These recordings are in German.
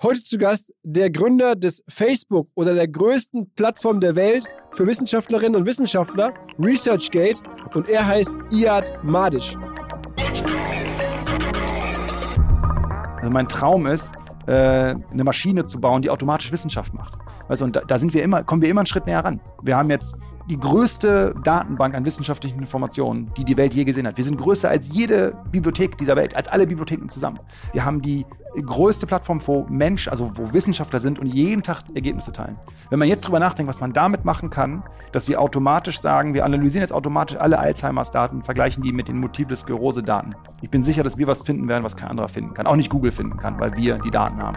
Heute zu Gast der Gründer des Facebook oder der größten Plattform der Welt für Wissenschaftlerinnen und Wissenschaftler, ResearchGate, und er heißt Iad Madisch. Also mein Traum ist, äh, eine Maschine zu bauen, die automatisch Wissenschaft macht. Und da, da sind wir immer, kommen wir immer einen Schritt näher ran. Wir haben jetzt die größte Datenbank an wissenschaftlichen Informationen, die die Welt je gesehen hat. Wir sind größer als jede Bibliothek dieser Welt, als alle Bibliotheken zusammen. Wir haben die größte Plattform, wo Mensch, also wo Wissenschaftler sind und jeden Tag Ergebnisse teilen. Wenn man jetzt drüber nachdenkt, was man damit machen kann, dass wir automatisch sagen, wir analysieren jetzt automatisch alle Alzheimers-Daten, vergleichen die mit den Multiple Sklerose-Daten. Ich bin sicher, dass wir was finden werden, was kein anderer finden kann. Auch nicht Google finden kann, weil wir die Daten haben.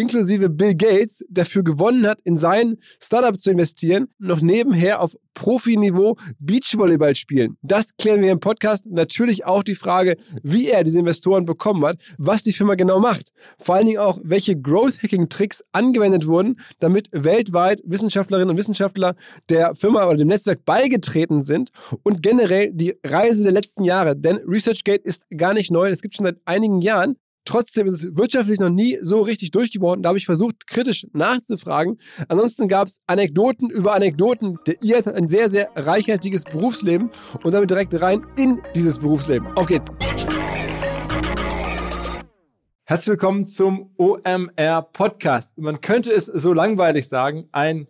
inklusive Bill Gates, dafür gewonnen hat, in sein Startup zu investieren, noch nebenher auf Profiniveau Beachvolleyball spielen. Das klären wir im Podcast. Natürlich auch die Frage, wie er diese Investoren bekommen hat, was die Firma genau macht. Vor allen Dingen auch, welche Growth-Hacking-Tricks angewendet wurden, damit weltweit Wissenschaftlerinnen und Wissenschaftler der Firma oder dem Netzwerk beigetreten sind und generell die Reise der letzten Jahre. Denn ResearchGate ist gar nicht neu. Es gibt schon seit einigen Jahren. Trotzdem ist es wirtschaftlich noch nie so richtig durchgeworden. Da habe ich versucht, kritisch nachzufragen. Ansonsten gab es Anekdoten über Anekdoten. Der IAT hat ein sehr, sehr reichhaltiges Berufsleben und damit direkt rein in dieses Berufsleben. Auf geht's! Herzlich willkommen zum OMR Podcast. Man könnte es so langweilig sagen, ein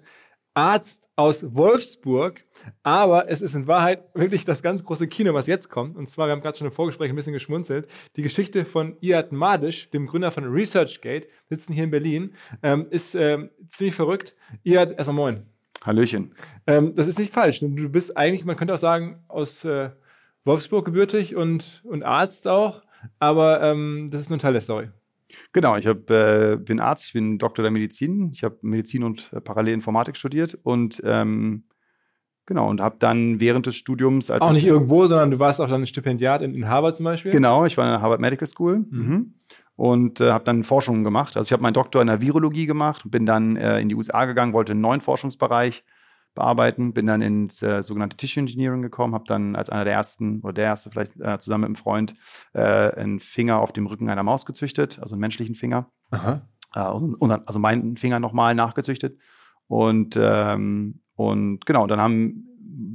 Arzt aus Wolfsburg, aber es ist in Wahrheit wirklich das ganz große Kino, was jetzt kommt. Und zwar, wir haben gerade schon im Vorgespräch ein bisschen geschmunzelt, die Geschichte von Iad Madisch, dem Gründer von ResearchGate, sitzen hier in Berlin, ähm, ist ähm, ziemlich verrückt. Iad, erstmal moin. Hallöchen. Ähm, das ist nicht falsch. Du bist eigentlich, man könnte auch sagen, aus äh, Wolfsburg gebürtig und, und Arzt auch, aber ähm, das ist nur ein Teil der Story. Genau, ich hab, äh, bin Arzt, ich bin Doktor der Medizin. Ich habe Medizin und äh, parallel Informatik studiert und ähm, genau und habe dann während des Studiums als auch nicht irgendwo, sondern du warst auch dann ein Stipendiat in, in Harvard zum Beispiel. Genau, ich war in der Harvard Medical School mhm. Mhm. und äh, habe dann Forschungen gemacht. Also ich habe meinen Doktor in der Virologie gemacht, bin dann äh, in die USA gegangen, wollte einen neuen Forschungsbereich bearbeiten. Bin dann ins äh, sogenannte Tissue Engineering gekommen, habe dann als einer der ersten oder der erste vielleicht äh, zusammen mit einem Freund äh, einen Finger auf dem Rücken einer Maus gezüchtet, also einen menschlichen Finger. Aha. Äh, also meinen Finger nochmal nachgezüchtet. Und, ähm, und genau, dann haben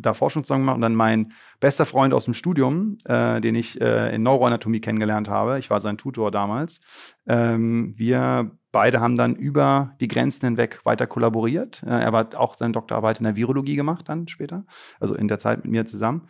da Forschung zusammen gemacht und dann mein bester Freund aus dem Studium, äh, den ich äh, in Neuroanatomie kennengelernt habe, ich war sein Tutor damals, ähm, wir beide haben dann über die Grenzen hinweg weiter kollaboriert. Äh, er hat auch seine Doktorarbeit in der Virologie gemacht dann später, also in der Zeit mit mir zusammen.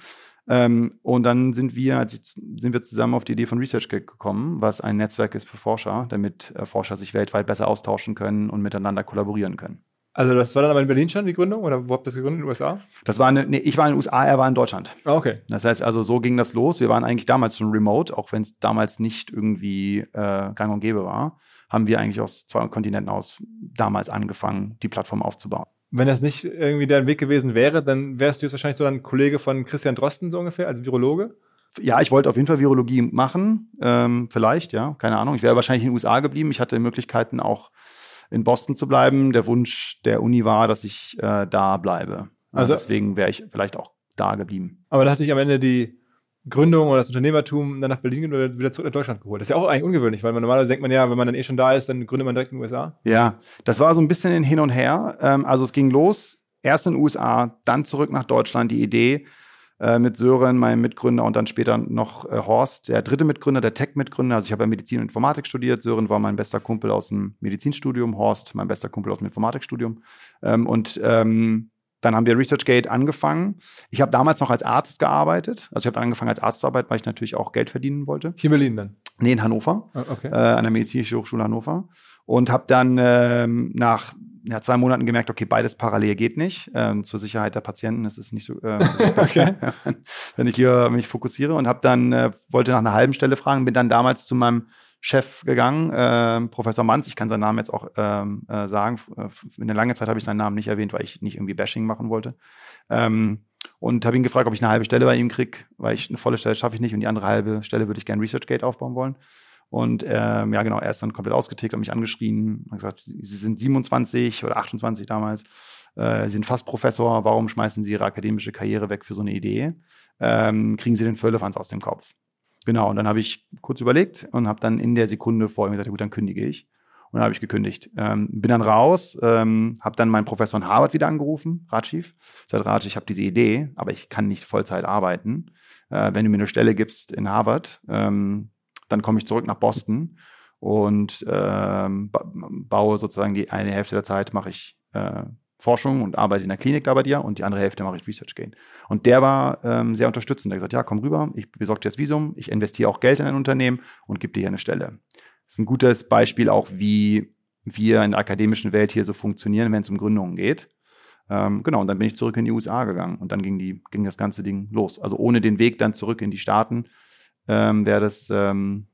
Ähm, und dann sind wir, sind wir zusammen auf die Idee von ResearchGate gekommen, was ein Netzwerk ist für Forscher, damit äh, Forscher sich weltweit besser austauschen können und miteinander kollaborieren können. Also das war dann aber in Berlin schon die Gründung oder wo habt ihr das gegründet in den USA? Das war eine, nee, ich war in den USA, er war in Deutschland. Ah, okay. Das heißt also, so ging das los. Wir waren eigentlich damals schon remote, auch wenn es damals nicht irgendwie äh, gang und gäbe war, haben wir eigentlich aus zwei Kontinenten aus damals angefangen, die Plattform aufzubauen. Wenn das nicht irgendwie dein Weg gewesen wäre, dann wärst du jetzt wahrscheinlich so ein Kollege von Christian Drosten so ungefähr, als Virologe. Ja, ich wollte auf jeden Fall Virologie machen, ähm, vielleicht, ja, keine Ahnung. Ich wäre wahrscheinlich in den USA geblieben. Ich hatte Möglichkeiten auch in Boston zu bleiben. Der Wunsch der Uni war, dass ich äh, da bleibe. Also deswegen wäre ich vielleicht auch da geblieben. Aber da hatte ich am Ende die Gründung oder das Unternehmertum dann nach Berlin oder wieder zurück nach Deutschland geholt. Das ist ja auch eigentlich ungewöhnlich, weil man normalerweise denkt man ja, wenn man dann eh schon da ist, dann gründet man direkt in den USA. Ja, das war so ein bisschen ein Hin und Her. Ähm, also es ging los, erst in den USA, dann zurück nach Deutschland. Die Idee, äh, mit Sören, meinem Mitgründer, und dann später noch äh, Horst, der dritte Mitgründer, der Tech-Mitgründer. Also ich habe ja Medizin und Informatik studiert. Sören war mein bester Kumpel aus dem Medizinstudium, Horst mein bester Kumpel aus dem Informatikstudium. Ähm, und ähm, dann haben wir ResearchGate angefangen. Ich habe damals noch als Arzt gearbeitet. Also ich habe angefangen als Arzt zu arbeiten, weil ich natürlich auch Geld verdienen wollte. Hier in Berlin dann? Nee, in Hannover. Ah, okay. Äh, an der Medizinischen Hochschule Hannover. Und habe dann ähm, nach ja, zwei Monaten gemerkt, okay, beides parallel geht nicht. Ähm, zur Sicherheit der Patienten ist es nicht so, äh, okay. wenn ich hier mich fokussiere und habe dann äh, wollte nach einer halben Stelle fragen, bin dann damals zu meinem Chef gegangen, äh, Professor Manz. Ich kann seinen Namen jetzt auch ähm, äh, sagen. In einer langen Zeit habe ich seinen Namen nicht erwähnt, weil ich nicht irgendwie Bashing machen wollte. Ähm, und habe ihn gefragt, ob ich eine halbe Stelle bei ihm kriege, weil ich eine volle Stelle schaffe ich nicht und die andere halbe Stelle würde ich gerne ResearchGate aufbauen wollen. Und ähm, ja, genau, er ist dann komplett ausgetickt, hat mich angeschrien, hat gesagt, Sie sind 27 oder 28 damals, äh, Sie sind fast Professor, warum schmeißen Sie Ihre akademische Karriere weg für so eine Idee? Ähm, kriegen Sie den Völlefanz aus dem Kopf? Genau, und dann habe ich kurz überlegt und habe dann in der Sekunde vor ihm gesagt, gut, dann kündige ich. Und dann habe ich gekündigt. Ähm, bin dann raus, ähm, habe dann meinen Professor in Harvard wieder angerufen, Rajiv. Sagt Raj, ich habe diese Idee, aber ich kann nicht Vollzeit arbeiten. Äh, wenn du mir eine Stelle gibst in Harvard, ähm, dann komme ich zurück nach Boston und ähm, baue sozusagen die eine Hälfte der Zeit mache ich äh, Forschung und arbeite in der Klinik da bei dir und die andere Hälfte mache ich Research Gain. Und der war ähm, sehr unterstützend. Der hat gesagt, ja, komm rüber, ich besorge dir das Visum, ich investiere auch Geld in ein Unternehmen und gebe dir hier eine Stelle. Das ist ein gutes Beispiel auch, wie wir in der akademischen Welt hier so funktionieren, wenn es um Gründungen geht. Ähm, genau, und dann bin ich zurück in die USA gegangen und dann ging, die, ging das ganze Ding los. Also ohne den Weg dann zurück in die Staaten ähm, wäre das, ähm,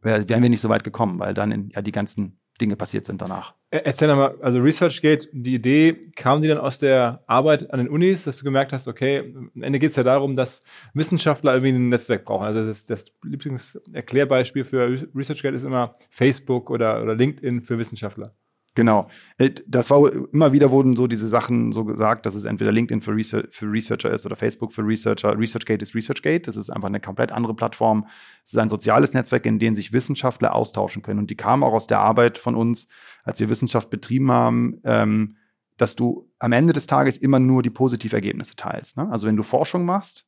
wär, wären wir nicht so weit gekommen, weil dann in, ja die ganzen Dinge passiert sind danach. Erzähl mal, also ResearchGate, die Idee, kam die dann aus der Arbeit an den Unis, dass du gemerkt hast, okay, am Ende geht es ja darum, dass Wissenschaftler irgendwie ein Netzwerk brauchen. Also das, das Lieblingserklärbeispiel für ResearchGate ist immer Facebook oder, oder LinkedIn für Wissenschaftler. Genau. Äh, das war immer wieder wurden so diese Sachen so gesagt, dass es entweder LinkedIn für, Research, für Researcher ist oder Facebook für Researcher. ResearchGate ist ResearchGate. Das ist einfach eine komplett andere Plattform. Es ist ein soziales Netzwerk, in dem sich Wissenschaftler austauschen können. Und die kamen auch aus der Arbeit von uns, als wir Wissenschaft betrieben haben, ähm, dass du am Ende des Tages immer nur die Positivergebnisse teilst. Ne? Also wenn du Forschung machst,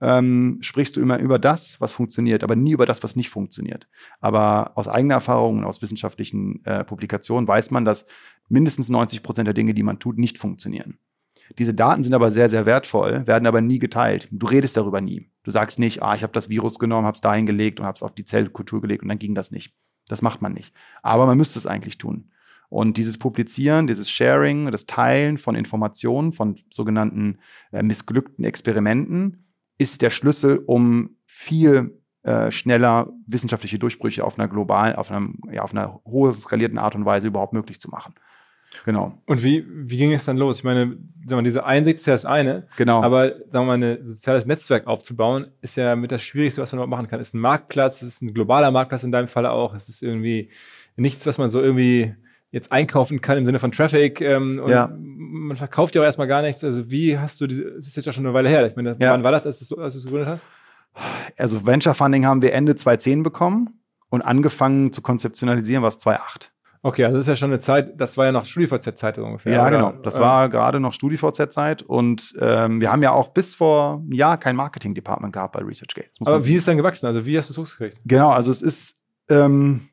ähm, sprichst du immer über das, was funktioniert, aber nie über das, was nicht funktioniert. Aber aus eigener Erfahrung, aus wissenschaftlichen äh, Publikationen weiß man, dass mindestens 90 Prozent der Dinge, die man tut, nicht funktionieren. Diese Daten sind aber sehr, sehr wertvoll, werden aber nie geteilt. Du redest darüber nie. Du sagst nicht, ah, ich habe das Virus genommen, habe es dahin gelegt und habe es auf die Zellkultur gelegt und dann ging das nicht. Das macht man nicht. Aber man müsste es eigentlich tun. Und dieses Publizieren, dieses Sharing, das Teilen von Informationen, von sogenannten äh, missglückten Experimenten, ist der Schlüssel, um viel äh, schneller wissenschaftliche Durchbrüche auf einer globalen, auf, einem, ja, auf einer hohen skalierten Art und Weise überhaupt möglich zu machen. Genau. Und wie, wie ging es dann los? Ich meine, sagen wir, diese Einsicht ist ja das eine. Genau. Aber sagen wir mal, ein soziales Netzwerk aufzubauen, ist ja mit das Schwierigste, was man überhaupt machen kann. Es ist ein Marktplatz, es ist ein globaler Marktplatz in deinem Falle auch. Es ist irgendwie nichts, was man so irgendwie jetzt einkaufen kann im Sinne von Traffic. Ähm, und ja. man verkauft ja auch erstmal gar nichts. Also wie hast du, diese, es ist jetzt ja schon eine Weile her. Ich meine, ja. wann war das, als du, es gegründet hast? Also Venture Funding haben wir Ende 2010 bekommen und angefangen zu konzeptionalisieren war es 2008. Okay, also das ist ja schon eine Zeit, das war ja noch StudiVZ-Zeit ungefähr. Ja, oder? genau. Das war gerade noch StudiVZ-Zeit und ähm, wir haben ja auch bis vor einem Jahr kein Marketing-Department gehabt bei ResearchGate. Aber wie ist es dann gewachsen? Also wie hast du es hochgekriegt? Genau, also es ist ähm,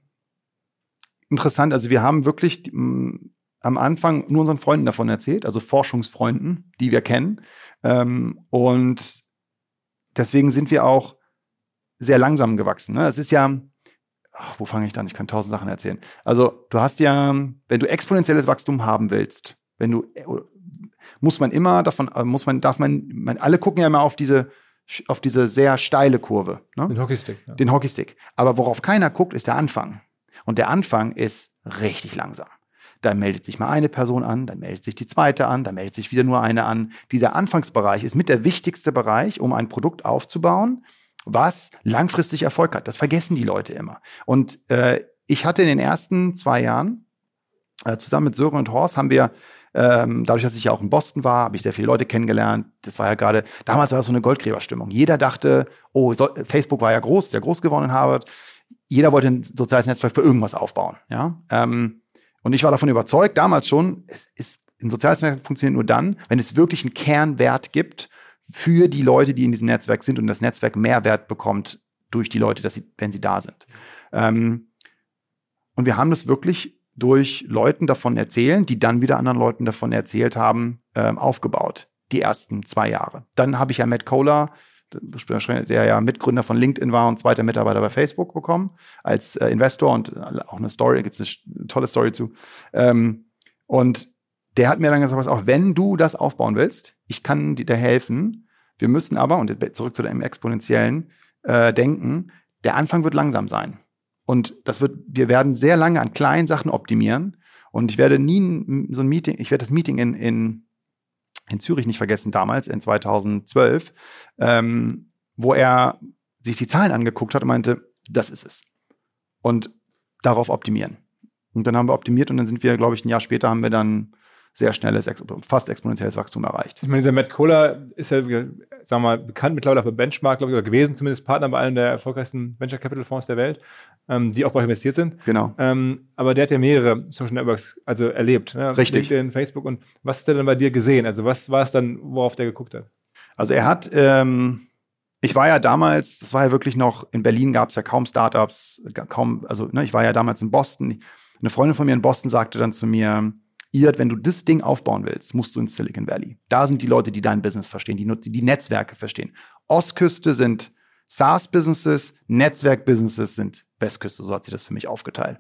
interessant. Also wir haben wirklich am Anfang nur unseren Freunden davon erzählt, also Forschungsfreunden, die wir kennen. Ähm, und deswegen sind wir auch sehr langsam gewachsen. Ne? Es ist ja, ach, wo fange ich dann? Ich kann tausend Sachen erzählen. Also du hast ja, wenn du exponentielles Wachstum haben willst, wenn du äh, muss man immer davon, äh, muss man, darf man, man alle gucken ja immer auf diese auf diese sehr steile Kurve. Ne? Den Hockeystick. Ja. Den Hockeystick. Aber worauf keiner guckt, ist der Anfang. Und der Anfang ist richtig langsam. Da meldet sich mal eine Person an, dann meldet sich die zweite an, dann meldet sich wieder nur eine an. Dieser Anfangsbereich ist mit der wichtigste Bereich, um ein Produkt aufzubauen, was langfristig Erfolg hat. Das vergessen die Leute immer. Und äh, ich hatte in den ersten zwei Jahren äh, zusammen mit Sören und Horst haben wir ähm, dadurch, dass ich ja auch in Boston war, habe ich sehr viele Leute kennengelernt. Das war ja gerade, damals war das so eine Goldgräberstimmung. Jeder dachte, oh, Facebook war ja groß, sehr groß geworden in Harvard. Jeder wollte ein soziales Netzwerk für irgendwas aufbauen. Ja? Ähm, und ich war davon überzeugt, damals schon, es ist, ein soziales Netzwerk funktioniert nur dann, wenn es wirklich einen Kernwert gibt für die Leute, die in diesem Netzwerk sind und das Netzwerk Mehrwert bekommt durch die Leute, dass sie, wenn sie da sind. Ähm, und wir haben das wirklich durch Leuten davon erzählen, die dann wieder anderen Leuten davon erzählt haben, ähm, aufgebaut. Die ersten zwei Jahre. Dann habe ich ja Matt Kohler, der ja Mitgründer von LinkedIn war und zweiter Mitarbeiter bei Facebook bekommen, als äh, Investor und auch eine Story, gibt es eine tolle Story zu. Ähm, und der hat mir dann gesagt, auch wenn du das aufbauen willst, ich kann dir helfen. Wir müssen aber, und zurück zu dem exponentiellen äh, Denken, der Anfang wird langsam sein. Und das wird, wir werden sehr lange an kleinen Sachen optimieren. Und ich werde nie so ein Meeting, ich werde das Meeting in, in, in Zürich nicht vergessen, damals, in 2012, ähm, wo er sich die Zahlen angeguckt hat und meinte, das ist es. Und darauf optimieren. Und dann haben wir optimiert und dann sind wir, glaube ich, ein Jahr später haben wir dann sehr schnelles, fast exponentielles Wachstum erreicht. Ich meine, dieser Matt Kohler ist ja, sagen wir mal, bekannt mittlerweile für Benchmark, glaube ich, oder gewesen, zumindest Partner bei einem der erfolgreichsten Venture Capital Fonds der Welt, ähm, die auch bei euch investiert sind. Genau. Ähm, aber der hat ja mehrere Social Networks also erlebt. Ne? Richtig. LinkedIn, Facebook. Und was hat er dann bei dir gesehen? Also was war es dann, worauf der geguckt hat? Also er hat, ähm, ich war ja damals, das war ja wirklich noch, in Berlin gab es ja kaum Startups, kaum, also ne, ich war ja damals in Boston. Eine Freundin von mir in Boston sagte dann zu mir, Iad, wenn du das Ding aufbauen willst, musst du ins Silicon Valley. Da sind die Leute, die dein Business verstehen, die, die Netzwerke verstehen. Ostküste sind SaaS-Businesses, Netzwerk-Businesses sind Westküste, so hat sie das für mich aufgeteilt.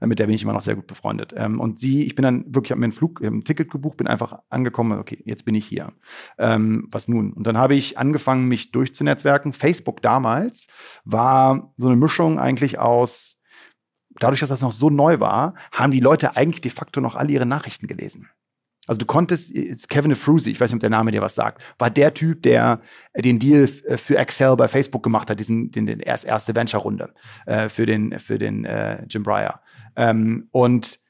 Äh, mit der bin ich immer noch sehr gut befreundet. Ähm, und sie, ich bin dann wirklich, habe mir ein Flug, ein Ticket gebucht, bin einfach angekommen, okay, jetzt bin ich hier. Ähm, was nun? Und dann habe ich angefangen, mich durchzunetzwerken. Facebook damals war so eine Mischung eigentlich aus dadurch, dass das noch so neu war, haben die Leute eigentlich de facto noch alle ihre Nachrichten gelesen. Also du konntest, Kevin Efrusi, ich weiß nicht, ob der Name dir was sagt, war der Typ, der den Deal für Excel bei Facebook gemacht hat, diesen, den, den erst, erste Venture-Runde äh, für den, für den äh, Jim Breyer. Ähm, und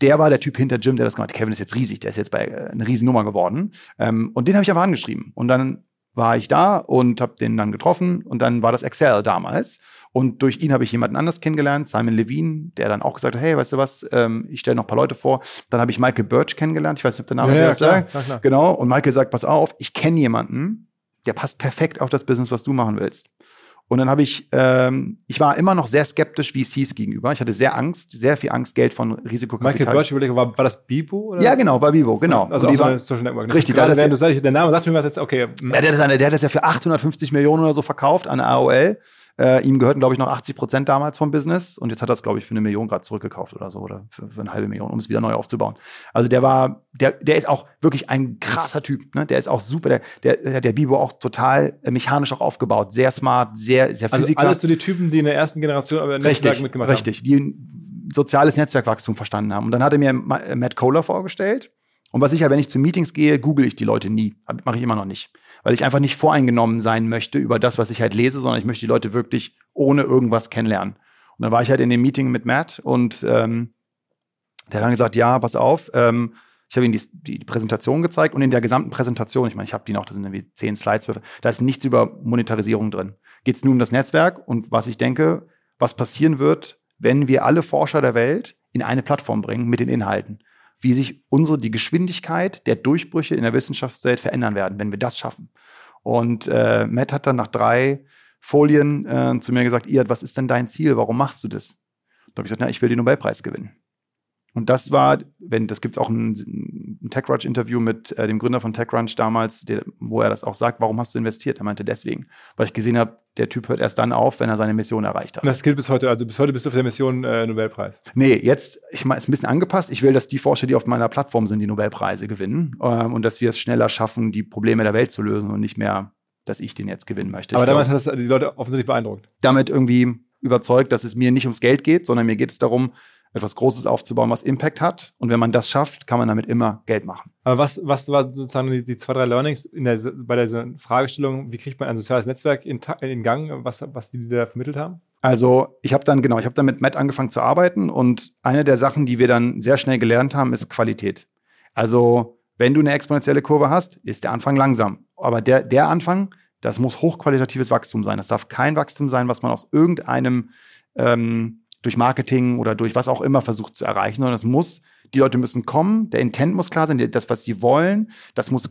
der war der Typ hinter Jim, der das gemacht hat. Kevin ist jetzt riesig, der ist jetzt bei äh, eine Riesennummer geworden. Ähm, und den habe ich aber angeschrieben. Und dann war ich da und habe den dann getroffen und dann war das Excel damals. Und durch ihn habe ich jemanden anders kennengelernt, Simon Levine, der dann auch gesagt hat, hey, weißt du was, ähm, ich stelle noch ein paar Leute vor. Dann habe ich Michael Birch kennengelernt, ich weiß nicht, ob der Name ja, ja, klar. Genau, und Michael sagt, pass auf, ich kenne jemanden, der passt perfekt auf das Business, was du machen willst. Und dann habe ich, ähm, ich war immer noch sehr skeptisch VCs gegenüber. Ich hatte sehr Angst, sehr viel Angst, Geld von Risikokapital. Michael Birch, war, war das Bibo? Oder? Ja, genau, war Bibo, genau. Also und die war, Social Network. Ne? Richtig, Gerade, wenn du sagst, der Name sagt mir was jetzt, okay. Ja, der, hat das, der hat das ja für 850 Millionen oder so verkauft an AOL. Äh, ihm gehörten, glaube ich, noch 80 Prozent damals vom Business und jetzt hat er es, glaube ich, für eine Million gerade zurückgekauft oder so oder für, für, eine halbe Million, um es wieder neu aufzubauen. Also der war, der, der ist auch wirklich ein krasser Typ. Ne? Der ist auch super. Der, der, der Bibo auch total mechanisch auch aufgebaut, sehr smart, sehr, sehr also Physiker. Alles so die Typen, die in der ersten Generation aber richtig, mitgemacht richtig, haben. Richtig, die soziales Netzwerkwachstum verstanden haben. Und dann hat er mir Matt Kohler vorgestellt. Und was ich ja, wenn ich zu Meetings gehe, google ich die Leute nie. Mache ich immer noch nicht weil ich einfach nicht voreingenommen sein möchte über das, was ich halt lese, sondern ich möchte die Leute wirklich ohne irgendwas kennenlernen. Und dann war ich halt in dem Meeting mit Matt und ähm, der hat dann gesagt, ja, pass auf, ähm, ich habe ihm die, die, Präsentation gezeigt und in der gesamten Präsentation, ich meine, ich habe die noch, das sind irgendwie zehn Slides, da ist nichts über Monetarisierung drin. Geht es nur um das Netzwerk und was ich denke, was passieren wird, wenn wir alle Forscher der Welt in eine Plattform bringen mit den Inhalten wie sich unsere, die Geschwindigkeit der Durchbrüche in der Wissenschaftswelt verändern werden, wenn wir das schaffen. Und äh, Matt hat dann nach drei Folien äh, zu mir gesagt, Iad, was ist denn dein Ziel? Warum machst du das? Da habe ich gesagt, na, ich will den Nobelpreis gewinnen. Und das war, wenn, das gibt es auch ein, ein TechCrunch-Interview mit äh, dem Gründer von TechCrunch damals, der, wo er das auch sagt, warum hast du investiert? Er meinte deswegen, weil ich gesehen habe, der Typ hört erst dann auf, wenn er seine Mission erreicht hat. Und das gilt bis heute, also bis heute bist du auf der Mission äh, Nobelpreis. Nee, jetzt, ich meine, ist ein bisschen angepasst. Ich will, dass die Forscher, die auf meiner Plattform sind, die Nobelpreise gewinnen ähm, und dass wir es schneller schaffen, die Probleme der Welt zu lösen und nicht mehr, dass ich den jetzt gewinnen möchte. Aber ich damals glaub, hat das die Leute offensichtlich beeindruckt. Damit irgendwie überzeugt, dass es mir nicht ums Geld geht, sondern mir geht es darum, etwas Großes aufzubauen, was Impact hat. Und wenn man das schafft, kann man damit immer Geld machen. Aber was, was war sozusagen die, die zwei, drei Learnings in der, bei dieser Fragestellung, wie kriegt man ein soziales Netzwerk in, in Gang, was, was die da vermittelt haben? Also ich habe dann, genau, ich habe dann mit Matt angefangen zu arbeiten und eine der Sachen, die wir dann sehr schnell gelernt haben, ist Qualität. Also wenn du eine exponentielle Kurve hast, ist der Anfang langsam. Aber der, der Anfang, das muss hochqualitatives Wachstum sein. Das darf kein Wachstum sein, was man aus irgendeinem ähm, durch Marketing oder durch was auch immer versucht zu erreichen, sondern es muss, die Leute müssen kommen, der Intent muss klar sein, das, was sie wollen, das muss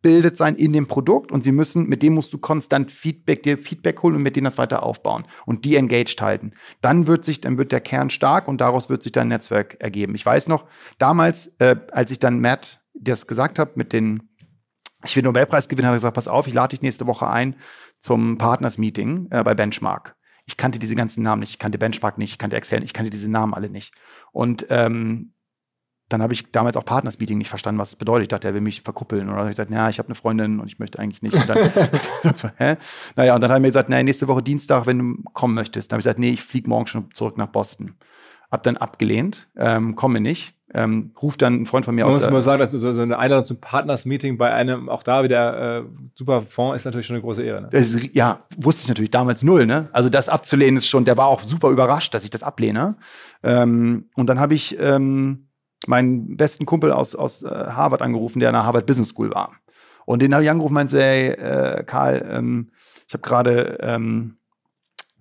abgebildet sein in dem Produkt und sie müssen, mit dem musst du konstant Feedback, dir Feedback holen und mit denen das weiter aufbauen und die engaged halten. Dann wird sich, dann wird der Kern stark und daraus wird sich dein Netzwerk ergeben. Ich weiß noch, damals, äh, als ich dann Matt das gesagt habe mit den ich will Nobelpreis gewinnen, hat er gesagt, pass auf, ich lade dich nächste Woche ein zum Partners Meeting äh, bei Benchmark ich kannte diese ganzen Namen nicht, ich kannte Benchmark nicht, ich kannte Excel, ich kannte diese Namen alle nicht. Und ähm, dann habe ich damals auch Partners Meeting nicht verstanden, was es bedeutet. Ich dachte, er will mich verkuppeln. Oder ich gesagt, ja, ich habe eine Freundin und ich möchte eigentlich nicht. Und dann, hä? Naja, und dann hat er mir gesagt, naja, nächste Woche Dienstag, wenn du kommen möchtest. Dann habe ich gesagt, nee, ich fliege morgen schon zurück nach Boston. Hab dann abgelehnt, ähm, komme nicht ähm, ruft dann ein Freund von mir Man aus. Muss man sagen, dass so, so eine Einladung zum Partners-Meeting bei einem, auch da wieder äh, super Fonds ist natürlich schon eine große Ehre. Ne? Ist, ja, wusste ich natürlich damals null. Ne? Also das abzulehnen ist schon, der war auch super überrascht, dass ich das ablehne. Ähm, und dann habe ich ähm, meinen besten Kumpel aus, aus äh, Harvard angerufen, der an der Harvard Business School war. Und den habe ich angerufen und meinte, hey, äh, Karl, ähm, ich habe gerade ähm,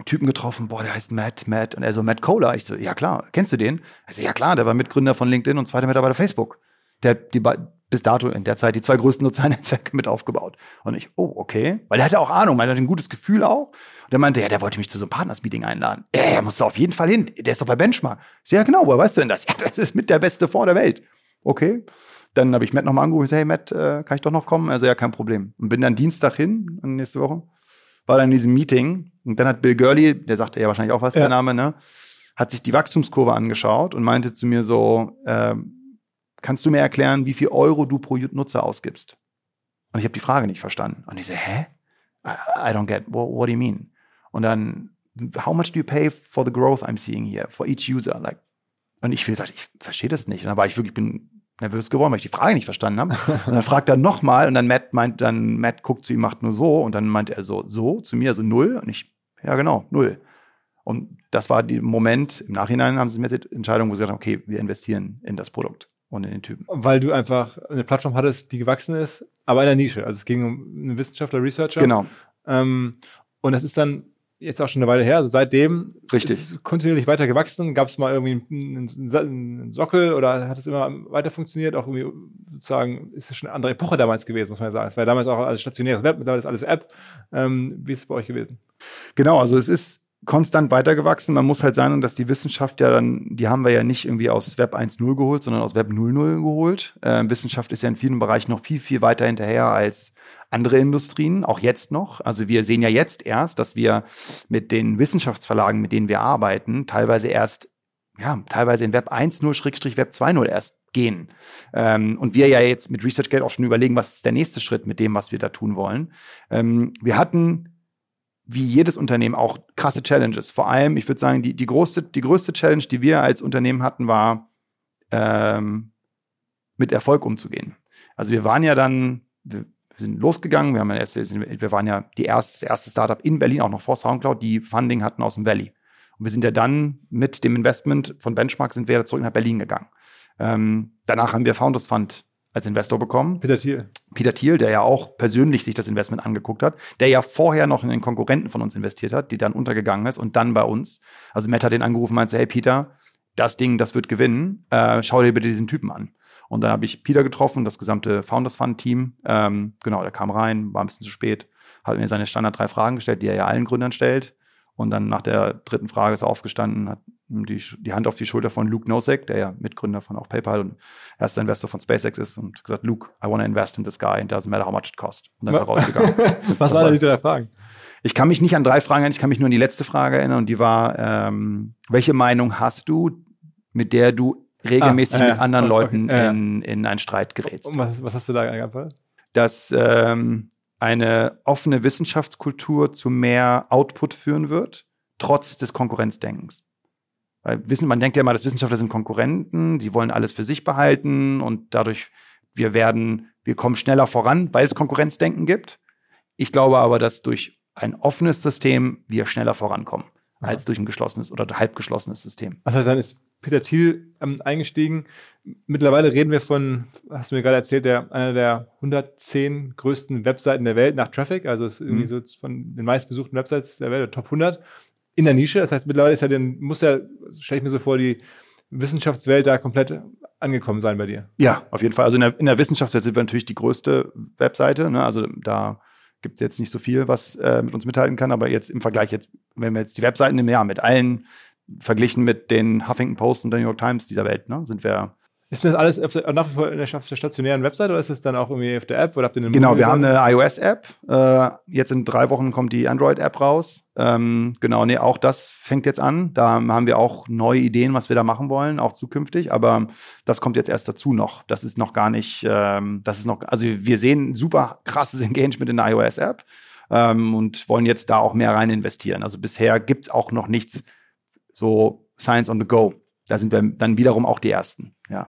Typen getroffen, boah, der heißt Matt, Matt. Und er so, Matt Kohler. Ich so, ja klar, kennst du den? Er so, ja klar, der war Mitgründer von LinkedIn und zweiter Mitarbeiter Facebook. Der hat die, bis dato in der Zeit die zwei größten sozialen Netzwerke mit aufgebaut. Und ich, oh, okay. Weil er hatte auch Ahnung, weil er hatte ein gutes Gefühl auch. Und er meinte, ja, der wollte mich zu so einem Partners-Meeting einladen. Ja, er musste auf jeden Fall hin. Der ist doch bei Benchmark. Ich so, ja, genau, woher weißt du denn das? Ja, das ist mit der beste Fonds der Welt. Okay. Dann habe ich Matt nochmal angerufen, hey Matt, äh, kann ich doch noch kommen? Also ja, kein Problem. Und bin dann Dienstag hin, nächste Woche war dann in diesem Meeting und dann hat Bill Gurley, der sagte ja wahrscheinlich auch was, ja. der Name, ne, hat sich die Wachstumskurve angeschaut und meinte zu mir so, äh, kannst du mir erklären, wie viel Euro du pro Nutzer ausgibst? Und ich habe die Frage nicht verstanden. Und ich so, hä? I, I don't get, what, what do you mean? Und dann, how much do you pay for the growth I'm seeing here, for each user? Like, und ich gesagt, ich verstehe das nicht. Und dann war ich wirklich, bin nervös geworden, weil ich die Frage nicht verstanden habe. Und dann fragt er nochmal und dann Matt meint, dann Matt guckt zu ihm, macht nur so und dann meint er so, so zu mir, also null. Und ich, ja genau, null. Und das war der Moment, im Nachhinein haben sie mir die Entscheidung, wo sie gesagt haben, okay, wir investieren in das Produkt und in den Typen. Weil du einfach eine Plattform hattest, die gewachsen ist, aber in der Nische. Also es ging um einen Wissenschaftler, Researcher. Genau. Ähm, und das ist dann jetzt auch schon eine Weile her. Also seitdem Richtig. ist es kontinuierlich weiter gewachsen. Gab es mal irgendwie einen, einen, Sockel oder hat es immer weiter funktioniert? Auch irgendwie sozusagen ist es schon eine andere Epoche damals gewesen, muss man sagen. Es war damals auch alles stationäres Web, mittlerweile ist alles App. Ähm, wie ist es bei euch gewesen? Genau, also es ist konstant weitergewachsen. Man muss halt sagen, dass die Wissenschaft ja dann, die haben wir ja nicht irgendwie aus Web 1.0 geholt, sondern aus Web 0.0 geholt. Äh, Wissenschaft ist ja in vielen Bereichen noch viel, viel weiter hinterher als andere Industrien, auch jetzt noch. Also wir sehen ja jetzt erst, dass wir mit den Wissenschaftsverlagen, mit denen wir arbeiten, teilweise erst, ja, teilweise in Web 1.0, Web 2.0 erst gehen. Ähm, und wir ja jetzt mit ResearchGate auch schon überlegen, was ist der nächste Schritt mit dem, was wir da tun wollen. Ähm, wir hatten wie jedes Unternehmen auch krasse Challenges. Vor allem, ich würde sagen, die, die, größte, die größte Challenge, die wir als Unternehmen hatten, war, ähm, mit Erfolg umzugehen. Also wir waren ja dann, sind losgegangen, wir, haben erst, wir waren ja die erste, das erste Startup in Berlin, auch noch vor Soundcloud, die Funding hatten aus dem Valley. Und wir sind ja dann mit dem Investment von Benchmark sind wir zurück nach Berlin gegangen. Ähm, danach haben wir Founders Fund als Investor bekommen. Peter Thiel. Peter Thiel, der ja auch persönlich sich das Investment angeguckt hat, der ja vorher noch in den Konkurrenten von uns investiert hat, die dann untergegangen ist und dann bei uns. Also Matt hat den angerufen und meinte, hey Peter, das Ding, das wird gewinnen, äh, schau dir bitte diesen Typen an. Und dann habe ich Peter getroffen, das gesamte Founders Fund Team. Ähm, genau, der kam rein, war ein bisschen zu spät, hat mir seine Standard drei Fragen gestellt, die er ja allen Gründern stellt. Und dann nach der dritten Frage ist er aufgestanden, hat die, die Hand auf die Schulter von Luke Nosek, der ja Mitgründer von auch PayPal und erster Investor von SpaceX ist und gesagt, Luke, I want to invest in this guy and doesn't matter how much it costs. Und dann ist er rausgegangen. Was waren die drei Fragen? Ich kann mich nicht an drei Fragen erinnern, ich kann mich nur an die letzte Frage erinnern und die war, ähm, welche Meinung hast du, mit der du regelmäßig Ah, ja, mit anderen okay, Leuten ja. in, in einen Streit gerätst? Und was, was hast du da geantwortet? dass ähm, eine offene Wissenschaftskultur zu mehr Output führen wird, trotz des Konkurrenzdenkens. Weil Wissen, man denkt ja immer, dass Wissenschaftler sind Konkurrenten, sie wollen alles für sich behalten und dadurch, wir werden, wir kommen schneller voran, weil es Konkurrenzdenken gibt. Ich glaube aber, dass durch ein offenes System wir schneller vorankommen, als durch ein geschlossenes oder halbgeschlossenes System. Heißt, dann ist Peter Thiel ähm, eingestiegen. Mittlerweile reden wir von, hast du mir gerade erzählt, der, einer der 110 größten Webseiten der Welt nach Traffic. Also ist irgendwie Mhm. so von den meistbesuchten Websites der Welt, der Top 100 in der Nische. Das heißt, mittlerweile ist er den, muss er, stelle ich mir so vor, die Wissenschaftswelt da komplett angekommen sein bei dir. Ja, auf jeden Fall. Also in der, in der Wissenschaftswelt sind wir natürlich die größte Webseite. Ne? Also da gibt es jetzt nicht so viel, was äh, mit uns mithalten kann. Aber jetzt im Vergleich, jetzt, wenn wir jetzt die Webseiten nehmen, ja, mit allen verglichen mit den Huffington Post und der New York Times dieser Welt, ne, sind wir. Ist das alles auf der, nach wie vor in der, auf der stationären Website oder ist es dann auch irgendwie auf der App oder habt ihr eine Genau, wir haben eine iOS-App. Äh, jetzt in drei Wochen kommt die Android-App raus. Ähm, genau, nee, auch das fängt jetzt an. Da haben wir auch neue Ideen, was wir da machen wollen, auch zukünftig. Aber das kommt jetzt erst dazu noch. Das ist noch gar nicht, ähm, das ist noch, also wir sehen super krasses Engagement in der iOS-App ähm, und wollen jetzt da auch mehr rein investieren. Also bisher gibt es auch noch nichts so Science on the Go. Da sind wir dann wiederum auch die Ersten. Ja.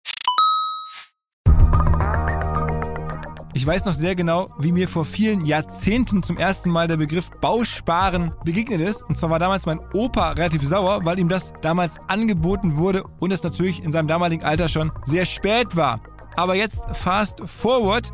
Ich weiß noch sehr genau, wie mir vor vielen Jahrzehnten zum ersten Mal der Begriff Bausparen begegnet ist. Und zwar war damals mein Opa relativ sauer, weil ihm das damals angeboten wurde und es natürlich in seinem damaligen Alter schon sehr spät war. Aber jetzt fast forward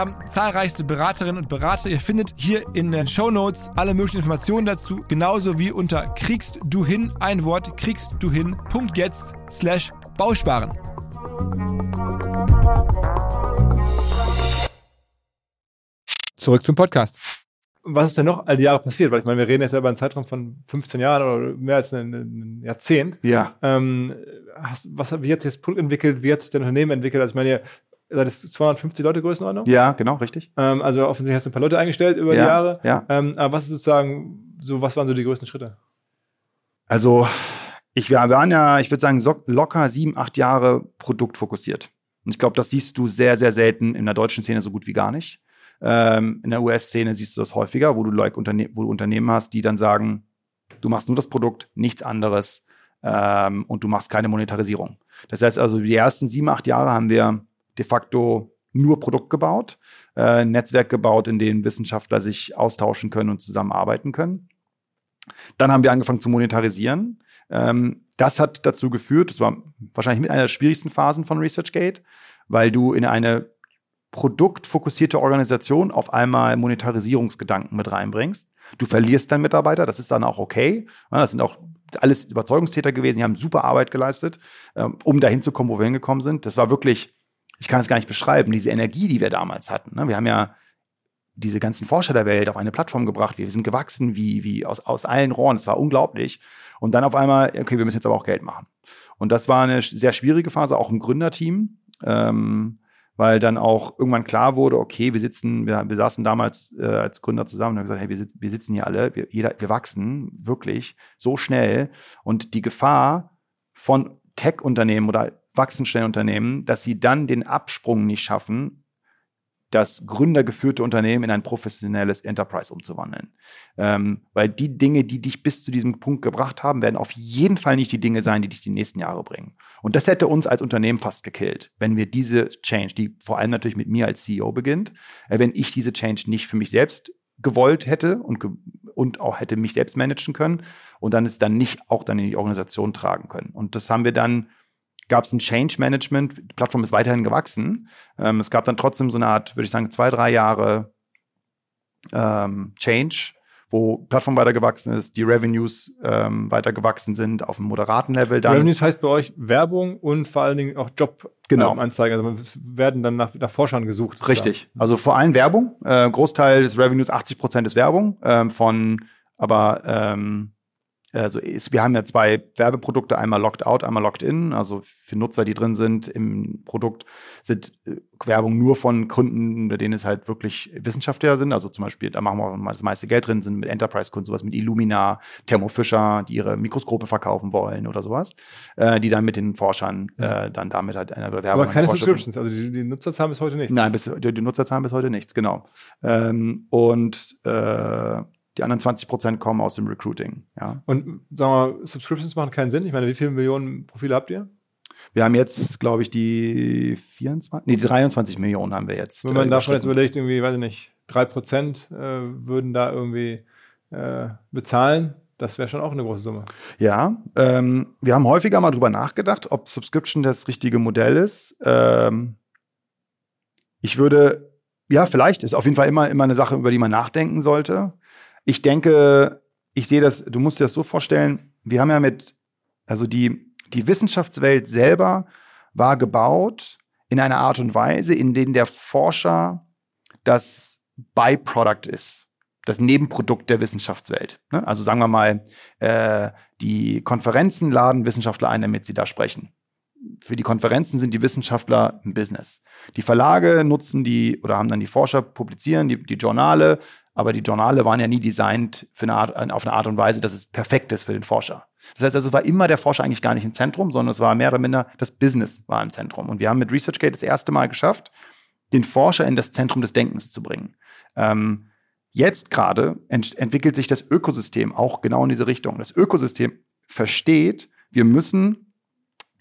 haben zahlreichste Beraterinnen und Berater. Ihr findet hier in den Show Notes alle möglichen Informationen dazu, genauso wie unter kriegst du hin ein Wort kriegst du hin Punkt jetzt slash Bausparen. Zurück zum Podcast. Was ist denn noch all die Jahre passiert? Weil ich meine, wir reden jetzt ja über einen Zeitraum von 15 Jahren oder mehr als ein, ein Jahrzehnt. Ja. Ähm, hast, was, wie hat sich das Produkt entwickelt? Wie hat sich dein Unternehmen entwickelt? Also ich meine, seid jetzt 250 Leute Größenordnung? Ja, genau, richtig. Ähm, also offensichtlich hast du ein paar Leute eingestellt über die Ja, Jahre. ja. Ähm, aber was ist sozusagen, so, was waren so die größten Schritte? Also, ich, wir waren ja, ich würde sagen, so, locker sieben, acht Jahre produktfokussiert. Und ich glaube, das siehst du sehr, sehr selten in der deutschen Szene so gut wie gar nicht. Ähm, in der US-Szene siehst du das häufiger, wo du, like, Unterne wo du Unternehmen hast, die dann sagen, du machst nur das Produkt, nichts anderes ähm, und du machst keine Monetarisierung. Das heißt also, die ersten sieben, acht Jahre haben wir de facto nur Produkt gebaut, äh, ein Netzwerk gebaut, in dem Wissenschaftler sich austauschen können und zusammenarbeiten können. Dann haben wir angefangen zu monetarisieren. Ähm, das hat dazu geführt, das war wahrscheinlich mit einer der schwierigsten Phasen von ResearchGate, weil du in eine produktfokussierte Organisation auf einmal Monetarisierungsgedanken mit reinbringst. Du verlierst deinen Mitarbeiter, das ist dann auch okay. Das sind auch alles Überzeugungstäter gewesen, die haben super Arbeit geleistet, ähm, um dahin zu kommen, wo wir hingekommen sind. Das war wirklich, ich kann es gar nicht beschreiben, diese Energie, die wir damals hatten. Ne? Wir haben ja diese ganzen Forscher der Welt auf eine Plattform gebracht. Wir sind gewachsen wie, wie aus, aus allen Rohren. Es war unglaublich. Und dann auf einmal, okay, wir müssen jetzt aber auch Geld machen. Und das war eine sehr schwierige Phase, auch im Gründerteam, ähm, weil dann auch irgendwann klar wurde, okay, wir sitzen, wir, wir saßen damals äh, als Gründer zusammen und haben gesagt, hey, wir, wir sitzen hier alle, wir, jeder, wir wachsen wirklich so schnell. Und die Gefahr von Tech-Unternehmen oder wachsen schnell Unternehmen, dass sie dann den Absprung nicht schaffen, das gründergeführte Unternehmen in ein professionelles Enterprise umzuwandeln. Ähm, weil die Dinge, die dich bis zu diesem Punkt gebracht haben, werden auf jeden Fall nicht die Dinge sein, die dich die nächsten Jahre bringen. Und das hätte uns als Unternehmen fast gekillt, wenn wir diese Change, die vor allem natürlich mit mir als CEO beginnt, äh, wenn ich diese Change nicht für mich selbst gewollt hätte und, ge und auch hätte mich selbst managen können und dann es dann nicht auch dann in die Organisation tragen können. Und das haben wir dann gab es ein Change Management. Die Plattform ist weiterhin gewachsen. Ähm, es gab dann trotzdem so eine Art, würde ich sagen, zwei, drei Jahre ähm, Change, wo Plattform weiter gewachsen ist, die Revenues ähm, weiter gewachsen sind auf einem moderaten Level. Dann. Revenues heißt bei euch Werbung und vor allen Dingen auch Jobanzeigen. Genau. Ähm, also werden dann nach, nach Forschern gesucht. Richtig. Also vor allem Werbung. Äh, Großteil des Revenues, 80 Prozent ist Werbung. Ähm, von aber ähm, also ist, wir haben ja zwei Werbeprodukte, einmal Locked Out, einmal Locked In. Also für Nutzer, die drin sind im Produkt, sind äh, Werbung nur von Kunden, bei denen es halt wirklich Wissenschaftler sind. Also zum Beispiel, da machen wir auch mal das meiste Geld drin, sind mit Enterprise-Kunden, sowas mit Illumina, Thermo Fisher, die ihre Mikroskope verkaufen wollen oder sowas, äh, die dann mit den Forschern äh, dann damit halt eine Werbung. Aber keine Subscriptions, also die, die Nutzerzahlen bis heute nichts. Nein, bis, die, die Nutzerzahlen bis heute nichts, genau. Ähm, und äh, die anderen 20 Prozent kommen aus dem Recruiting. Ja. Und sagen wir mal, Subscriptions machen keinen Sinn. Ich meine, wie viele Millionen Profile habt ihr? Wir haben jetzt, glaube ich, die 24, nee, die 23 Millionen haben wir jetzt. Wenn man äh, davon jetzt überlegt, irgendwie, weiß ich nicht, 3 Prozent äh, würden da irgendwie äh, bezahlen, das wäre schon auch eine große Summe. Ja, ähm, wir haben häufiger mal drüber nachgedacht, ob Subscription das richtige Modell ist. Ähm, ich würde, ja, vielleicht ist auf jeden Fall immer, immer eine Sache, über die man nachdenken sollte. Ich denke, ich sehe das, du musst dir das so vorstellen, wir haben ja mit, also die, die Wissenschaftswelt selber war gebaut in einer Art und Weise, in denen der Forscher das Byproduct ist, das Nebenprodukt der Wissenschaftswelt. Ne? Also sagen wir mal, äh, die Konferenzen laden Wissenschaftler ein, damit sie da sprechen für die Konferenzen sind die Wissenschaftler ein Business. Die Verlage nutzen die oder haben dann die Forscher publizieren, die, die Journale, aber die Journale waren ja nie designt für eine Art, auf eine Art und Weise, dass es perfekt ist für den Forscher. Das heißt also, war immer der Forscher eigentlich gar nicht im Zentrum, sondern es war mehr oder minder das Business war im Zentrum. Und wir haben mit ResearchGate das erste Mal geschafft, den Forscher in das Zentrum des Denkens zu bringen. Ähm, jetzt gerade ent entwickelt sich das Ökosystem auch genau in diese Richtung. Das Ökosystem versteht, wir müssen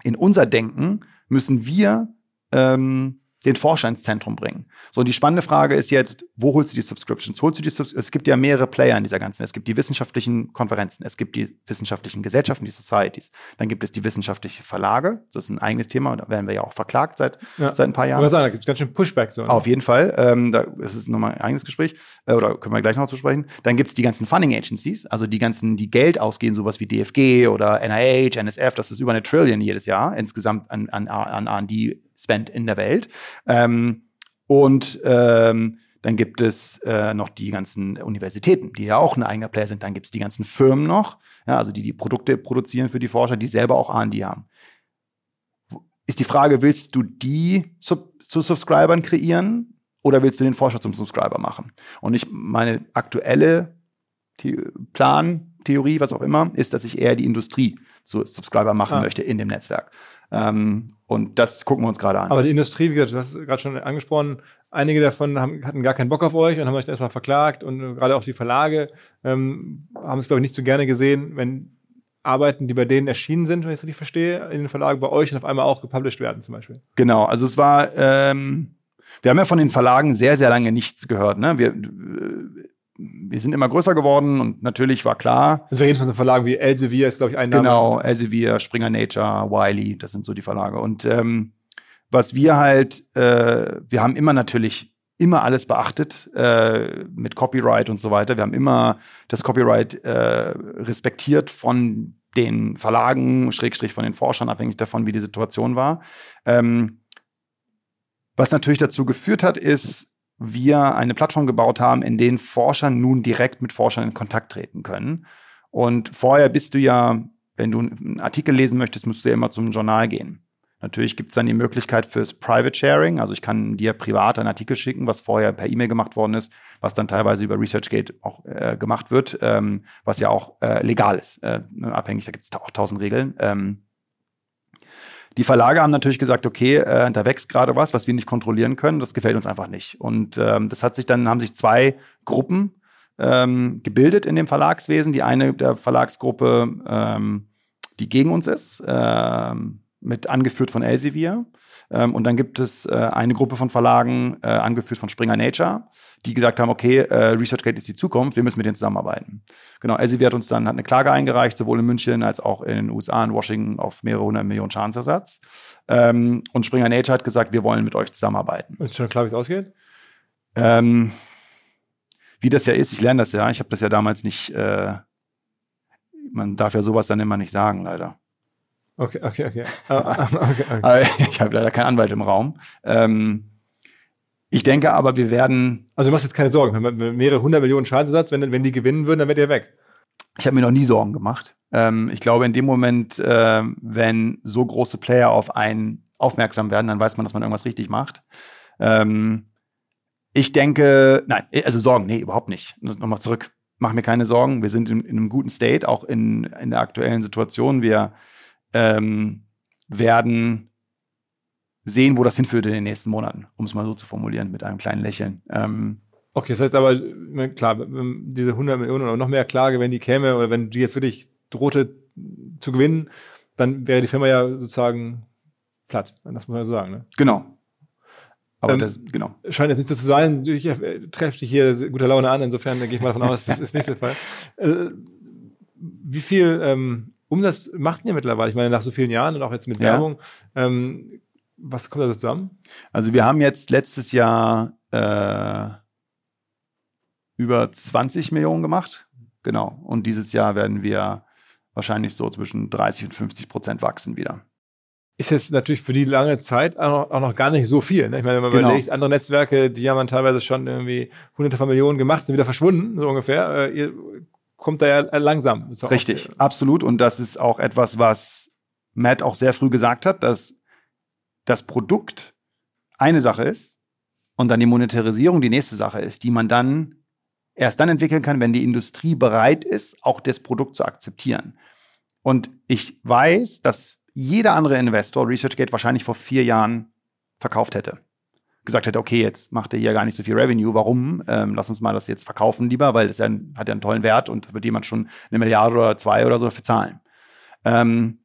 in unser Denken müssen wir ähm, den Forscher ins Zentrum bringen. So, und die spannende Frage ist jetzt, wo holst du die Subscriptions? Holst du die Subs es gibt ja mehrere Player in dieser ganzen. Es gibt die wissenschaftlichen Konferenzen, es gibt die wissenschaftlichen Gesellschaften, die Societies. Dann gibt es die wissenschaftlichen Verlage. Das ist ein eigenes Thema. Da werden wir ja auch verklagt seit, ja. seit ein paar Jahren. Sagen, da gibt es ganz schön Pushback. So, ne? Auf jeden Fall. Ähm, da ist es nochmal ein eigenes Gespräch. Äh, oder können wir gleich noch zu sprechen. Dann gibt es die ganzen Funding Agencies, also die ganzen, die Geld ausgehen, sowas wie DFG oder NIH, NSF. Das ist über eine Trillion jedes Jahr insgesamt an, an, an R&D Spend in der Welt. Ähm, und ähm, dann gibt es äh, noch die ganzen Universitäten, die ja auch ein eigener Player sind. Dann gibt es die ganzen Firmen noch, ja, also die die Produkte produzieren für die Forscher, die selber auch R&D haben. Ist die Frage, willst du die sub zu Subscribern kreieren oder willst du den Forscher zum Subscriber machen? Und ich meine aktuelle Plan, Theorie, was auch immer, ist, dass ich eher die Industrie zu Subscriber machen ah. möchte in dem Netzwerk. Ähm, und das gucken wir uns gerade an. Aber die Industrie, wie gesagt, du hast gerade schon angesprochen, einige davon haben, hatten gar keinen Bock auf euch und haben euch erstmal verklagt und gerade auch die Verlage ähm, haben es, glaube ich, nicht so gerne gesehen, wenn Arbeiten, die bei denen erschienen sind, wenn ich es richtig verstehe, in den Verlagen bei euch und auf einmal auch gepublished werden, zum Beispiel. Genau, also es war, ähm, wir haben ja von den Verlagen sehr, sehr lange nichts gehört. Ne? Wir, wir sind immer größer geworden und natürlich war klar. Also wir reden von so Verlagen wie Elsevier ist, glaube ich, ein Name. Genau, Elsevier, Springer Nature, Wiley, das sind so die Verlage. Und ähm, was wir halt, äh, wir haben immer natürlich immer alles beachtet äh, mit Copyright und so weiter. Wir haben immer das Copyright äh, respektiert von den Verlagen, Schrägstrich von den Forschern, abhängig davon, wie die Situation war. Ähm, was natürlich dazu geführt hat, ist, wir eine Plattform gebaut haben, in denen Forscher nun direkt mit Forschern in Kontakt treten können. Und vorher bist du ja, wenn du einen Artikel lesen möchtest, musst du ja immer zum Journal gehen. Natürlich gibt es dann die Möglichkeit fürs Private Sharing. Also ich kann dir privat einen Artikel schicken, was vorher per E-Mail gemacht worden ist, was dann teilweise über ResearchGate auch äh, gemacht wird, ähm, was ja auch äh, legal ist. Äh, abhängig, da gibt es auch tausend Regeln. Ähm, Die Verlage haben natürlich gesagt, okay, äh, da wächst gerade was, was wir nicht kontrollieren können. Das gefällt uns einfach nicht. Und ähm, das hat sich dann, haben sich zwei Gruppen ähm, gebildet in dem Verlagswesen. Die eine der Verlagsgruppe, ähm, die gegen uns ist, ähm, mit angeführt von Elsevier. Ähm, und dann gibt es äh, eine Gruppe von Verlagen, äh, angeführt von Springer Nature, die gesagt haben, okay, äh, ResearchGate ist die Zukunft, wir müssen mit denen zusammenarbeiten. Genau, Elsevier hat uns dann hat eine Klage eingereicht, sowohl in München als auch in den USA, in Washington, auf mehrere hundert Millionen Schadensersatz. Ähm, und Springer Nature hat gesagt, wir wollen mit euch zusammenarbeiten. Ist schon klar, wie es ausgeht? Ähm, wie das ja ist, ich lerne das ja, ich habe das ja damals nicht, äh, man darf ja sowas dann immer nicht sagen, leider. Okay, okay, okay. Ah, okay, okay. Aber ich habe leider keinen Anwalt im Raum. Ähm, ich denke aber, wir werden. Also du machst jetzt keine Sorgen. Wenn man mehrere hundert Millionen Schadensersatz, wenn, wenn die gewinnen würden, dann wärt ihr weg. Ich habe mir noch nie Sorgen gemacht. Ähm, ich glaube, in dem Moment, äh, wenn so große Player auf einen aufmerksam werden, dann weiß man, dass man irgendwas richtig macht. Ähm, ich denke, nein, also Sorgen, nee, überhaupt nicht. Nochmal zurück. Mach mir keine Sorgen. Wir sind in, in einem guten State, auch in, in der aktuellen Situation. Wir ähm, werden sehen, wo das hinführt in den nächsten Monaten, um es mal so zu formulieren, mit einem kleinen Lächeln. Ähm, okay, das heißt aber, klar, diese 100 Millionen oder noch mehr Klage, wenn die käme oder wenn die jetzt wirklich drohte zu gewinnen, dann wäre die Firma ja sozusagen platt. Das muss man ja so sagen. Ne? Genau. Aber ähm, das, genau. Scheint jetzt nicht so zu sein. Ich äh, treffe dich hier guter Laune an, insofern gehe ich mal davon aus, das ist nicht der Fall. Äh, wie viel ähm, Umsatz macht ihr mittlerweile? Ich meine, nach so vielen Jahren und auch jetzt mit ja. Werbung. Ähm, was kommt da so zusammen? Also wir haben jetzt letztes Jahr äh, über 20 Millionen gemacht. Genau. Und dieses Jahr werden wir wahrscheinlich so zwischen 30 und 50 Prozent wachsen wieder. Ist jetzt natürlich für die lange Zeit auch noch, auch noch gar nicht so viel. Ne? Ich meine, wenn man genau. überlegt, andere Netzwerke, die haben man teilweise schon irgendwie hunderte von Millionen gemacht, sind wieder verschwunden, so ungefähr. Äh, ihr kommt da ja langsam. Richtig, auch, absolut. Und das ist auch etwas, was Matt auch sehr früh gesagt hat, dass das Produkt eine Sache ist und dann die Monetarisierung die nächste Sache ist, die man dann erst dann entwickeln kann, wenn die Industrie bereit ist, auch das Produkt zu akzeptieren. Und ich weiß, dass jeder andere Investor ResearchGate wahrscheinlich vor vier Jahren verkauft hätte gesagt hätte, okay, jetzt macht er hier gar nicht so viel Revenue, warum? Ähm, lass uns mal das jetzt verkaufen lieber, weil das ja, hat ja einen tollen Wert und wird jemand schon eine Milliarde oder zwei oder so dafür zahlen. Ähm,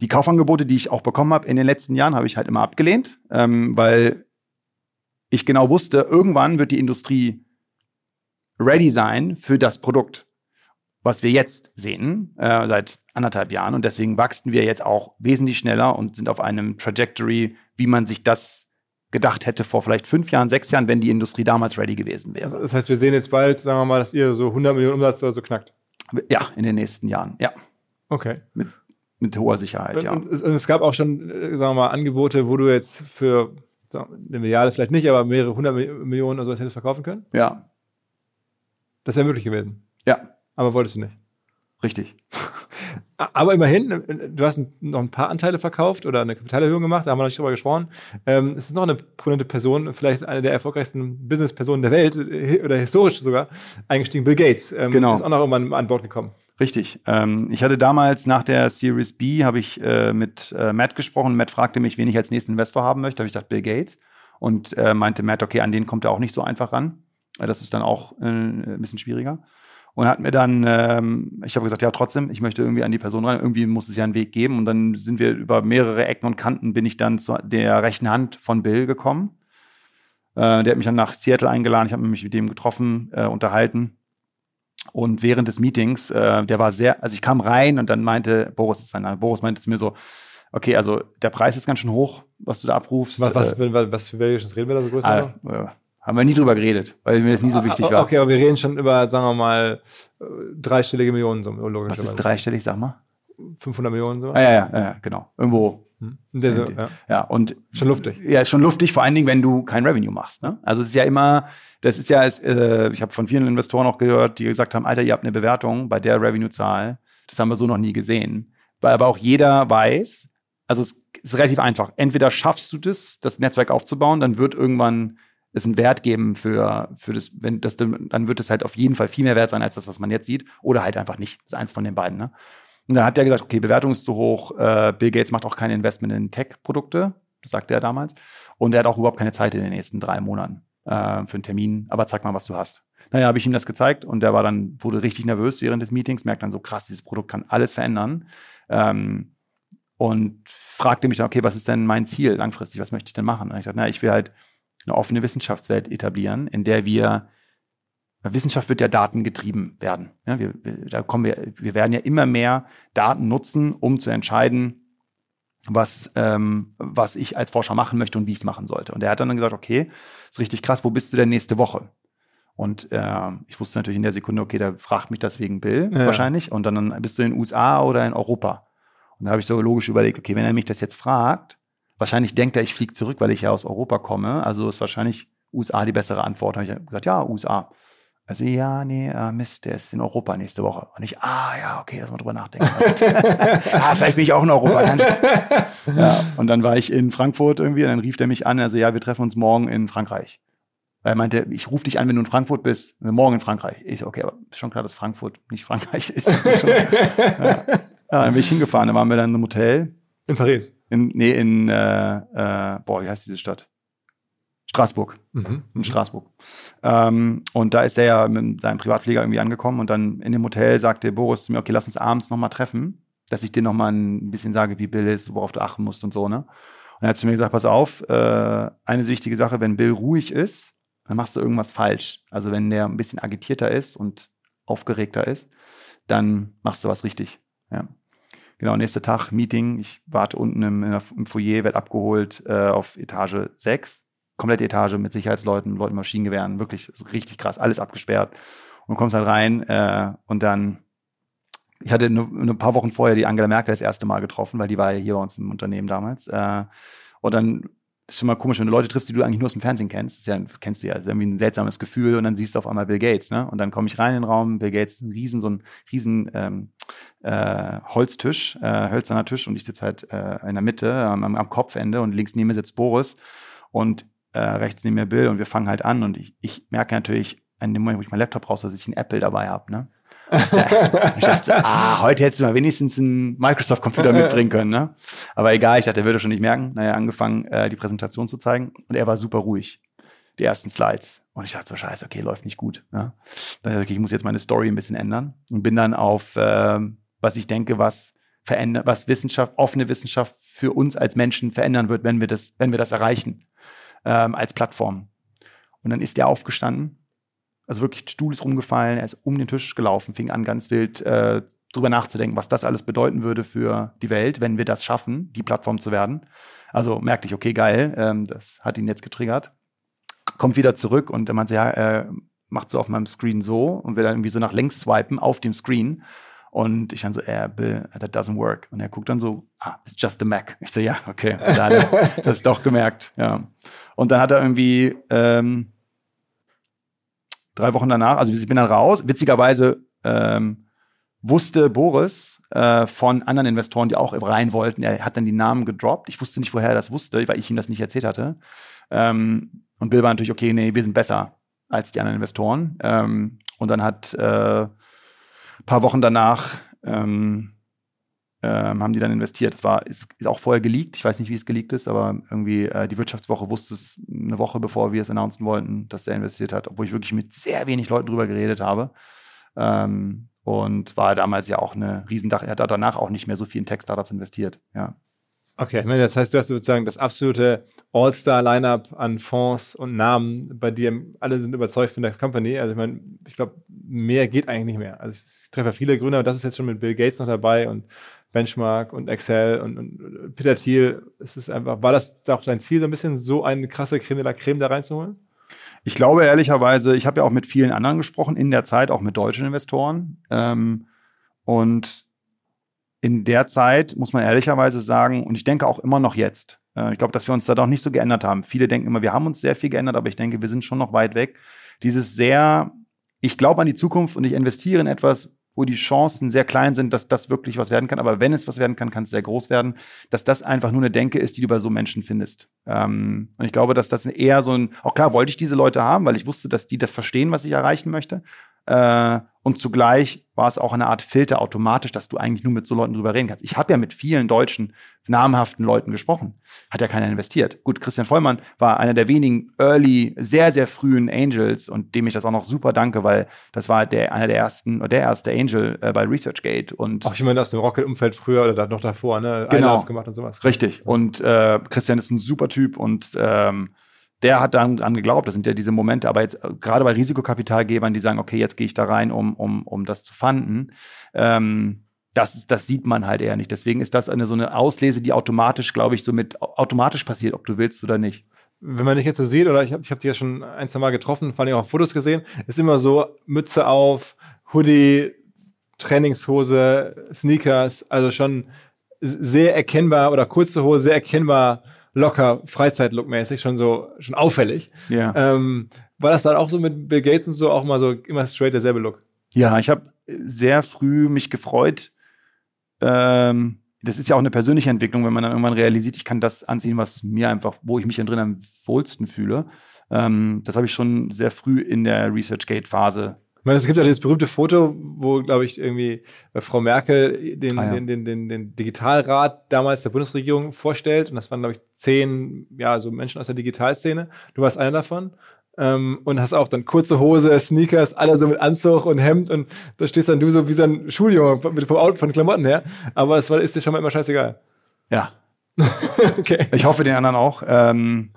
die Kaufangebote, die ich auch bekommen habe in den letzten Jahren, habe ich halt immer abgelehnt, ähm, weil ich genau wusste, irgendwann wird die Industrie ready sein für das Produkt, was wir jetzt sehen, äh, seit anderthalb Jahren. Und deswegen wachsen wir jetzt auch wesentlich schneller und sind auf einem Trajectory, wie man sich das gedacht hätte vor vielleicht fünf Jahren, sechs Jahren, wenn die Industrie damals ready gewesen wäre. Das heißt, wir sehen jetzt bald, sagen wir mal, dass ihr so 100 Millionen Umsatz oder so knackt. Ja, in den nächsten Jahren, ja. Okay. Mit, mit hoher Sicherheit, ja. Und es, es, gab auch schon, äh, sagen wir mal, Angebote, wo du jetzt für eine Milliarde vielleicht nicht, aber mehrere hundert Millionen oder so hättest verkaufen können? Ja. Das wäre möglich gewesen. Ja. Aber wolltest du nicht. Richtig. Aber immerhin, du hast noch ein paar Anteile verkauft oder eine Kapitalerhöhung gemacht, da haben wir noch nicht drüber gesprochen. Ähm, es ist noch eine prominente Person, vielleicht eine der erfolgreichsten Business-Personen der Welt äh, oder historisch sogar, eingestiegen, Bill Gates. Ähm, genau. Ist auch noch irgendwann an Bord gekommen. Richtig. Ähm, ich hatte damals nach der Series B, habe ich äh, mit äh, Matt gesprochen. Matt fragte mich, wen ich als nächsten Investor haben möchte. Da habe ich gesagt, Bill Gates. Und äh, meinte Matt, okay, an den kommt er auch nicht so einfach ran. Äh, das ist dann auch äh, ein bisschen schwieriger und hat mir dann, ähm, ich habe gesagt, ja, trotzdem, ich möchte irgendwie an die Person ran, irgendwie muss es ja einen Weg geben. Und dann sind wir über mehrere Ecken und Kanten, bin ich dann zu der rechten Hand von Bill gekommen. Äh, der hat mich dann nach Seattle eingeladen, ich habe mich mit dem getroffen, äh, unterhalten. Und während des Meetings, äh, der war sehr, also ich kam rein und dann meinte, Boris ist sein Name, Boris meinte zu mir so, okay, also der Preis ist ganz schön hoch, was du da abrufst. Was, was, äh, was, was für welches reden wir da so größer? Ah, haben wir nie drüber geredet, weil mir das nie so wichtig war. Okay, aber wir reden schon über, sagen wir mal, dreistellige Millionen, so Was ist dreistellig, sag mal? 500 Millionen so. Ah, ja, ja, ja, genau. Irgendwo. Hm. So, ja. ja. und schon luftig. Ja, schon luftig, vor allen Dingen, wenn du kein Revenue machst. Ne? Also es ist ja immer, das ist ja, äh, ich habe von vielen Investoren auch gehört, die gesagt haben, Alter, ihr habt eine Bewertung bei der Revenue-Zahl. Das haben wir so noch nie gesehen. Weil aber auch jeder weiß, also es ist relativ einfach. Entweder schaffst du das, das Netzwerk aufzubauen, dann wird irgendwann es einen Wert geben für, für das, wenn das, dann wird es halt auf jeden Fall viel mehr wert sein als das, was man jetzt sieht, oder halt einfach nicht. Das ist eins von den beiden. Ne? Und dann hat er gesagt, okay, Bewertung ist zu hoch, äh, Bill Gates macht auch kein Investment in Tech-Produkte, das sagte er damals. Und er hat auch überhaupt keine Zeit in den nächsten drei Monaten äh, für einen Termin, aber zeig mal, was du hast. Naja, habe ich ihm das gezeigt und der war dann, wurde richtig nervös während des Meetings, merkt dann so, krass, dieses Produkt kann alles verändern. Ähm, und fragte mich dann, okay, was ist denn mein Ziel langfristig, was möchte ich denn machen? Und ich sagte, na, ich will halt eine offene Wissenschaftswelt etablieren, in der wir Wissenschaft wird ja datengetrieben werden. Ja, wir, da kommen wir, wir werden ja immer mehr Daten nutzen, um zu entscheiden, was, ähm, was ich als Forscher machen möchte und wie ich es machen sollte. Und er hat dann gesagt, okay, ist richtig krass, wo bist du denn nächste Woche? Und äh, ich wusste natürlich in der Sekunde, okay, da fragt mich das wegen Bill ja. wahrscheinlich. Und dann, dann bist du in den USA oder in Europa. Und da habe ich so logisch überlegt, okay, wenn er mich das jetzt fragt, wahrscheinlich denkt er, ich fliege zurück, weil ich ja aus Europa komme. Also ist wahrscheinlich USA die bessere Antwort. Da habe ich gesagt, ja, USA. Also, ja, nee, äh, Mist, der ist in Europa nächste Woche. Und ich, ah, ja, okay, lass mal drüber nachdenken. ah, vielleicht bin ich auch in Europa. ja, und dann war ich in Frankfurt irgendwie und dann rief der mich an, also, ja, wir treffen uns morgen in Frankreich. Er meinte, ich rufe dich an, wenn du in Frankfurt bist, morgen in Frankreich. Ich so, okay, aber ist schon klar, dass Frankfurt nicht Frankreich ist. ja. ja, dann bin ich hingefahren, da waren wir dann im Hotel. In Paris? In, nee, in, äh, äh, boah, wie heißt diese Stadt? Straßburg. Mhm. In Straßburg. Ähm, und da ist er ja mit seinem Privatflieger irgendwie angekommen und dann in dem Hotel sagte Boris zu mir, okay, lass uns abends nochmal treffen, dass ich dir nochmal ein bisschen sage, wie Bill ist, worauf du achten musst und so, ne? Und er hat zu mir gesagt, pass auf, äh, eine wichtige Sache, wenn Bill ruhig ist, dann machst du irgendwas falsch. Also wenn der ein bisschen agitierter ist und aufgeregter ist, dann machst du was richtig. Ja. Genau, nächster Tag, Meeting. Ich warte unten im, im Foyer, werde abgeholt äh, auf Etage 6 komplette Etage mit Sicherheitsleuten, Leuten Maschinengewehren, wirklich richtig krass, alles abgesperrt. Und kommst halt rein äh, und dann, ich hatte eine, eine paar Wochen vorher die Angela Merkel das erste Mal getroffen, weil die war ja hier bei uns im Unternehmen damals. Äh, und dann ist schon mal komisch, wenn du Leute triffst, die du eigentlich nur aus dem Fernsehen kennst. Das ja, kennst du ja, das ist irgendwie ein seltsames Gefühl und dann siehst du auf einmal Bill Gates, ne? Und dann komme ich rein in den Raum, Bill Gates, ein riesen, so ein riesen ähm, äh, Holztisch, äh, hölzerner Tisch und ich sitze halt äh, in der Mitte am, am Kopfende und links neben mir sitzt Boris und äh, rechts neben mir Bill und wir fangen halt an und ich, ich merke natürlich an dem Moment, wo ich meinen Laptop raus, dass ich einen Apple dabei habe, ne? Ich dachte so, ah, heute hättest du mal wenigstens einen Microsoft-Computer mitbringen können, ne? Aber egal, ich dachte, er würde schon nicht merken. Naja, angefangen, äh, die Präsentation zu zeigen und er war super ruhig. Die ersten Slides. Und ich dachte so, scheiße, okay, läuft nicht gut. Ne? Dann dachte ich, okay, ich muss jetzt meine Story ein bisschen ändern und bin dann auf, äh, was ich denke, was verändert, was Wissenschaft, offene Wissenschaft für uns als Menschen verändern wird, wenn wir das, wenn wir das erreichen ähm, als Plattform. Und dann ist der aufgestanden, also wirklich, Stuhl ist rumgefallen, er ist um den Tisch gelaufen, fing an ganz wild äh, drüber nachzudenken, was das alles bedeuten würde für die Welt, wenn wir das schaffen, die Plattform zu werden. Also merkte ich, okay, geil, ähm, das hat ihn jetzt getriggert. Kommt wieder zurück und er meinte, ja, er macht so auf meinem Screen so und will dann irgendwie so nach links swipen auf dem Screen. Und ich dann so, äh, Bill, that doesn't work. Und er guckt dann so, ah, it's just a Mac. Ich so, ja, okay. Und dann hat er das doch gemerkt, ja. Und dann hat er irgendwie ähm, drei Wochen danach, also ich bin dann raus. Witzigerweise ähm, wusste Boris äh, von anderen Investoren, die auch rein wollten. Er hat dann die Namen gedroppt. Ich wusste nicht, woher er das wusste, weil ich ihm das nicht erzählt hatte. Ähm, und Bill war natürlich, okay, nee, wir sind besser als die anderen Investoren. Ähm, und dann hat äh, paar Wochen danach ähm, ähm, haben die dann investiert. Es war, ist, ist, auch vorher geleakt. Ich weiß nicht, wie es geleakt ist, aber irgendwie äh, die Wirtschaftswoche wusste es eine Woche, bevor wir es announcen wollten, dass er investiert hat, obwohl ich wirklich mit sehr wenig Leuten drüber geredet habe. Ähm, und war damals ja auch eine Riesendach. Er hat danach auch nicht mehr so viel in Tech-Startups investiert. Ja. Okay, meine, das heißt, du hast sozusagen das absolute All-Star-Lineup an Fonds und Namen bei dir. Alle sind überzeugt von der Company. Also ich meine, ich glaube, mehr geht eigentlich nicht mehr. Also ich treffe viele Gründer und das ist jetzt schon mit Bill Gates noch dabei und Benchmark und Excel und, und Peter Thiel. Es einfach, war das auch dein Ziel, so ein bisschen so eine krasse Creme de la Creme da reinzuholen? Ich glaube ehrlicherweise, ich habe ja auch mit vielen anderen gesprochen, in der Zeit auch mit deutschen Investoren. Ähm, und in der Zeit muss man ehrlicherweise sagen, und ich denke auch immer noch jetzt, äh, ich glaube, dass wir uns da doch nicht so geändert haben. Viele denken immer, wir haben uns sehr viel geändert, aber ich denke, wir sind schon noch weit weg. Dieses sehr, ich glaube an die Zukunft und ich investiere in etwas, wo die Chancen sehr klein sind, dass das wirklich was werden kann. Aber wenn es was werden kann, kann es sehr groß werden. Dass das einfach nur eine Denke ist, die du bei so Menschen findest. Ähm, und ich glaube, dass das eher so ein, auch klar wollte ich diese Leute haben, weil ich wusste, dass die das verstehen, was ich erreichen möchte. Äh, und zugleich war es auch eine Art Filter automatisch, dass du eigentlich nur mit so Leuten drüber reden kannst. Ich habe ja mit vielen deutschen namhaften Leuten gesprochen. Hat ja keiner investiert. Gut, Christian Vollmann war einer der wenigen early, sehr, sehr frühen Angels und dem ich das auch noch super danke, weil das war der, einer der ersten, oder der erste Angel äh, bei ResearchGate. Und ich meine, aus dem Rocket-Umfeld früher oder noch davor, ne? Genau. gemacht und sowas. Richtig. Und äh, Christian ist ein super Typ und ähm, der hat dann an geglaubt, das sind ja diese Momente, aber jetzt äh, gerade bei Risikokapitalgebern, die sagen, okay, jetzt gehe ich da rein, um, um, um das zu fanden, ähm, das, das sieht man halt eher nicht. Deswegen ist das eine so eine Auslese, die automatisch, glaube ich, so mit automatisch passiert, ob du willst oder nicht. Wenn man dich jetzt so sieht, oder ich habe ich hab dich ja schon ein, zwei Mal getroffen, vor allem auch auf Fotos gesehen, ist immer so Mütze auf, Hoodie, Trainingshose, Sneakers, also schon sehr erkennbar oder kurze Hose, sehr erkennbar locker, Freizeitlook-mäßig, schon so, schon auffällig. Ja. Ähm, war das dann auch so mit Bill Gates und so auch mal so immer straight derselbe Look? Ja, ich habe sehr früh mich gefreut. Ähm, das ist ja auch eine persönliche Entwicklung, wenn man dann irgendwann realisiert, ich kann das anziehen, was mir einfach, wo ich mich dann drin am wohlsten fühle. Ähm, das habe ich schon sehr früh in der ResearchGate-Phase meine, es gibt ja dieses berühmte Foto, wo, glaube ich, irgendwie äh, Frau Merkel den, Ah, ja. den, den, den, den Digitalrat damals der Bundesregierung vorstellt. Und das waren, glaube ich, zehn, ja, so Menschen aus der Digitalszene. Du warst einer davon. Ähm, und hast auch dann kurze Hose, Sneakers, alle so mit Anzug und Hemd und da stehst dann du so wie so ein Schuljunge mit, vom Auto, von Klamotten her. Aber es war, ist dir schon mal immer scheißegal. Ja, Okay. ich hoffe den anderen auch. Ähm,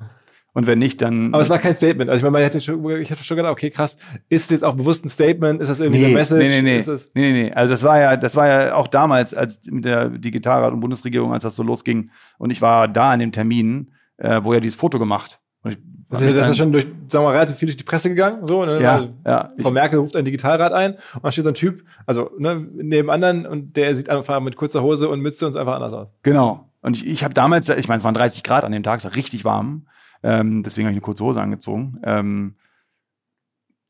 und wenn nicht, dann. Aber es war kein Statement. Also ich meine, man hätte schon, ich hätte schon gedacht, okay, krass, ist es jetzt auch bewusst ein Statement? Ist das irgendwie nee, eine Message? nee, nee, nee. Ist nee, nee, nee. Also das war ja, das war ja auch damals, als mit der Digitalrat und Bundesregierung, als das so losging. Und ich war da an dem Termin, äh, wo er dieses Foto gemacht. Und ich Also das ist schon durch, sagen wir mal, relativ viel durch die Presse gegangen. So, ne? ja, also, ja. Frau Merkel ruft einen Digitalrat ein und da steht so ein Typ, also ne, neben anderen und der sieht einfach mit kurzer Hose und Mütze und ist einfach anders aus. Genau. Und ich, ich habe damals, ich meine, es waren 30 Grad an dem Tag, es war richtig warm. Ähm, deswegen habe ich eine kurze Hose angezogen. Ähm,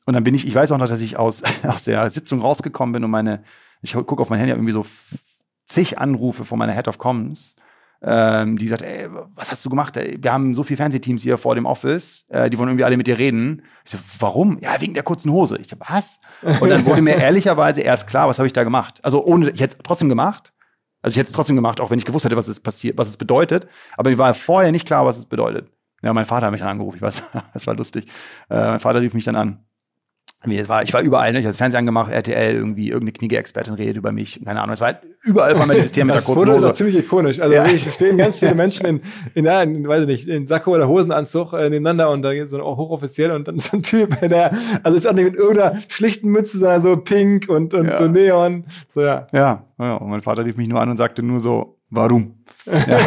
und dann bin ich, ich weiß auch noch, dass ich aus, aus der Sitzung rausgekommen bin und meine, ich gucke auf mein Handy, irgendwie so zig Anrufe von meiner Head of Comms, ähm, die sagt, ey, was hast du gemacht? Wir haben so viele Fernsehteams hier vor dem Office, äh, die wollen irgendwie alle mit dir reden. Ich so, warum? Ja, wegen der kurzen Hose. Ich so, was? Und dann wurde mir ehrlicherweise erst klar, was habe ich da gemacht? Also ohne, ich hätte es trotzdem gemacht. Also ich hätte es trotzdem gemacht, auch wenn ich gewusst hätte, was es passiert, was es bedeutet. Aber mir war vorher nicht klar, was es bedeutet. Ja, mein Vater hat mich dann angerufen. Ich weiß, das war lustig. Äh, mein Vater rief mich dann an. Es war, ich war überall, ne? ich habe das Fernsehen angemacht, RTL, irgendwie irgendeine Kniegeexpertin redet über mich, keine Ahnung. Es war halt überall war mal dieses Thema mit der Das kurzen Foto ist auch Hose. ziemlich ikonisch. Also Ja. es stehen ganz viele Menschen in, in, ja, in, weiß ich nicht, in Sakko oder Hosenanzug äh, nebeneinander und da geht so ein hochoffiziell und dann so ein Typ, der, also ist auch nicht mit irgendeiner schlichten Mütze, sondern so pink und, und Ja. so Neon. So, ja. Ja, ja, und mein Vater rief mich nur an und sagte nur so, warum? Ja.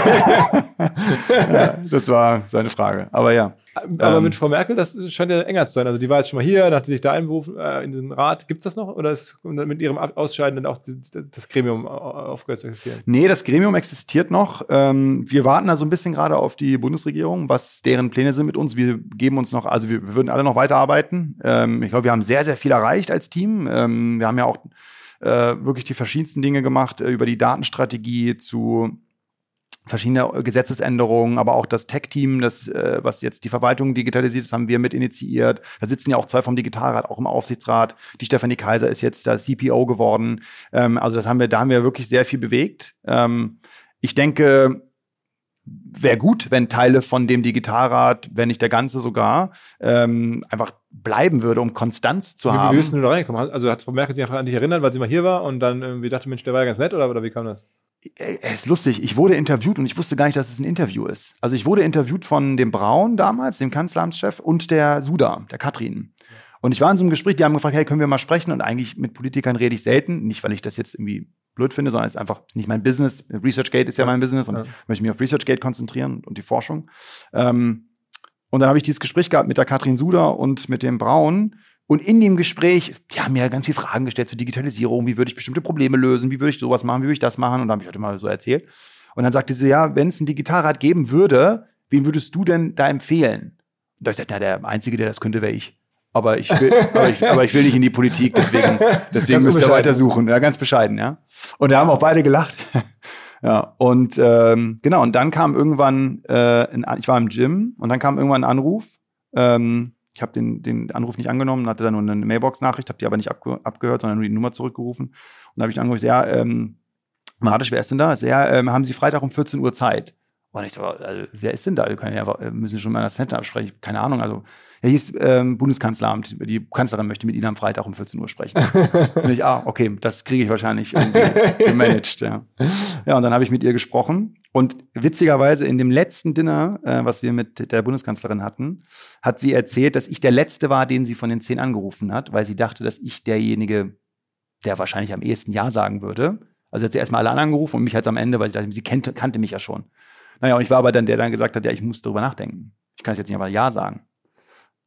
Ja, das war seine Frage. Aber ja. Aber Ähm. mit Frau Merkel, das scheint ja enger zu sein. Also die war jetzt schon mal hier, dann hat sie sich da einberufen äh, in den Rat. Gibt's das noch? Oder ist mit ihrem Ausscheiden dann auch das Gremium au- aufgehört zu existieren? Nee, das Gremium existiert noch. Ähm, wir warten da so ein bisschen gerade auf die Bundesregierung, was deren Pläne sind mit uns. Wir geben uns noch, also wir, wir würden alle noch weiterarbeiten. Ähm, ich glaube, wir haben sehr, sehr viel erreicht als Team. Ähm, wir haben ja auch äh, wirklich die verschiedensten Dinge gemacht, äh, über die Datenstrategie zu verschiedene Gesetzesänderungen, aber auch das Tech-Team, das, äh, was jetzt die Verwaltung digitalisiert, das haben wir mit initiiert. Da sitzen ja auch zwei vom Digitalrat, auch im Aufsichtsrat. Die Stefanie Kaiser ist jetzt da CPO geworden. Ähm, also das haben wir, da haben wir wirklich sehr viel bewegt. Ähm, ich denke, wäre gut, wenn Teile von dem Digitalrat, wenn nicht der ganze sogar, ähm, einfach bleiben würde, um Konstanz zu Wie, haben. wie bist du da reingekommen? Also hat Frau Merkel sich einfach an dich erinnert, weil sie mal hier war und dann irgendwie dachte, Mensch, der war ja ganz nett oder, oder wie kam das? Äh, Es ist lustig, ich wurde interviewt und ich wusste gar nicht, dass es ein Interview ist. Also ich wurde interviewt von dem Braun damals, dem Kanzleramtschef, und der Suda, der Katrin. Und ich war in so einem Gespräch, die haben gefragt, hey, können wir mal sprechen? Und eigentlich mit Politikern rede ich selten. Nicht, weil ich das jetzt irgendwie blöd finde, sondern es ist einfach ist nicht mein Business. ResearchGate ist ja, Ja. mein Business und Ja. ich möchte mich auf ResearchGate konzentrieren und die Forschung. Ähm, und dann habe ich dieses Gespräch gehabt mit der Katrin Suda und mit dem Braun. Und in dem Gespräch, die haben mir ganz viele Fragen gestellt zur Digitalisierung. Wie würde ich bestimmte Probleme lösen? Wie würde ich sowas machen? Wie würde ich das machen? Und da habe ich halt immer so erzählt. Und dann sagte sie, ja, wenn es einen Digitalrat geben würde, wen würdest du denn da empfehlen? Und da hab ich gesagt, na, der Einzige, der das könnte, wäre ich. Aber ich, will, aber, ich, aber ich will nicht in die Politik, deswegen, deswegen Ganz müsst ihr unbescheiden. weiter suchen. Ja, ganz bescheiden, ja. Und da haben auch beide gelacht. Ja, und ähm, genau, und dann kam irgendwann, äh, ein, ich war im Gym und dann kam irgendwann ein Anruf, ähm, Ich habe den, den Anruf nicht angenommen, hatte dann nur eine Mailbox-Nachricht, habe die aber nicht abge abgehört, sondern nur die Nummer zurückgerufen. Und da habe ich dann angerufen, ja, ähm, Martisch, wer ist denn da? Ja, ähm, haben Sie Freitag um 14 Uhr Zeit? Und ich so, also, wer ist denn da? Wir können ja, müssen schon mal das Center absprechen. Keine Ahnung. Also, er hieß ähm, Bundeskanzleramt. Die Kanzlerin möchte mit Ihnen am Freitag um 14 Uhr sprechen. und ich, ah, okay, das kriege ich wahrscheinlich gemanagt. Ja. ja, und dann habe ich mit ihr gesprochen. Und witzigerweise in dem letzten Dinner, äh, was wir mit der Bundeskanzlerin hatten, hat sie erzählt, dass ich der Letzte war, den sie von den zehn angerufen hat, weil sie dachte, dass ich derjenige, der wahrscheinlich am ehesten Ja sagen würde. Also hat sie erstmal alle anderen angerufen und mich halt am Ende, weil ich dachte, sie kannte, kannte mich ja schon. Naja, und ich war aber dann der, der dann gesagt hat, ja, ich muss darüber nachdenken. Ich kann es jetzt nicht einfach Ja sagen.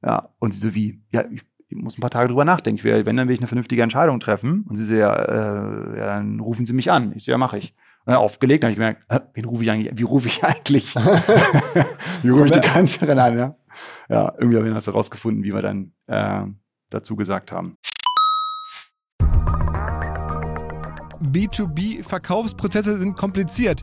Ja, und sie so wie, ja, ich, ich muss ein paar Tage drüber nachdenken. Ich will, wenn, dann will ich eine vernünftige Entscheidung treffen. Und sie so, ja, äh, ja dann rufen Sie mich an. Ich so, ja, mache ich. Und dann aufgelegt, dann habe ich gemerkt, äh, wen rufe ich eigentlich, wie rufe ich eigentlich? wie rufe ich die Kanzlerin an, ja? Ja, irgendwie haben wir das herausgefunden, wie wir dann äh, dazu gesagt haben. B2B-Verkaufsprozesse sind kompliziert.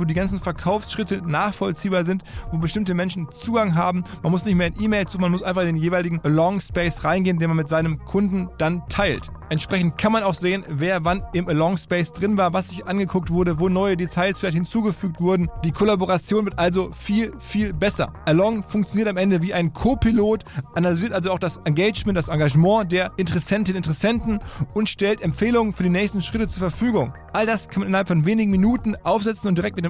wo die ganzen Verkaufsschritte nachvollziehbar sind, wo bestimmte Menschen Zugang haben. Man muss nicht mehr in E-Mail zu, man muss einfach in den jeweiligen Along Space reingehen, den man mit seinem Kunden dann teilt. Entsprechend kann man auch sehen, wer wann im Along Space drin war, was sich angeguckt wurde, wo neue Details vielleicht hinzugefügt wurden. Die Kollaboration wird also viel, viel besser. Along funktioniert am Ende wie ein Co-Pilot, analysiert also auch das Engagement, das Engagement der Interessentinnen und Interessenten und stellt Empfehlungen für die nächsten Schritte zur Verfügung. All das kann man innerhalb von wenigen Minuten aufsetzen und direkt mit dem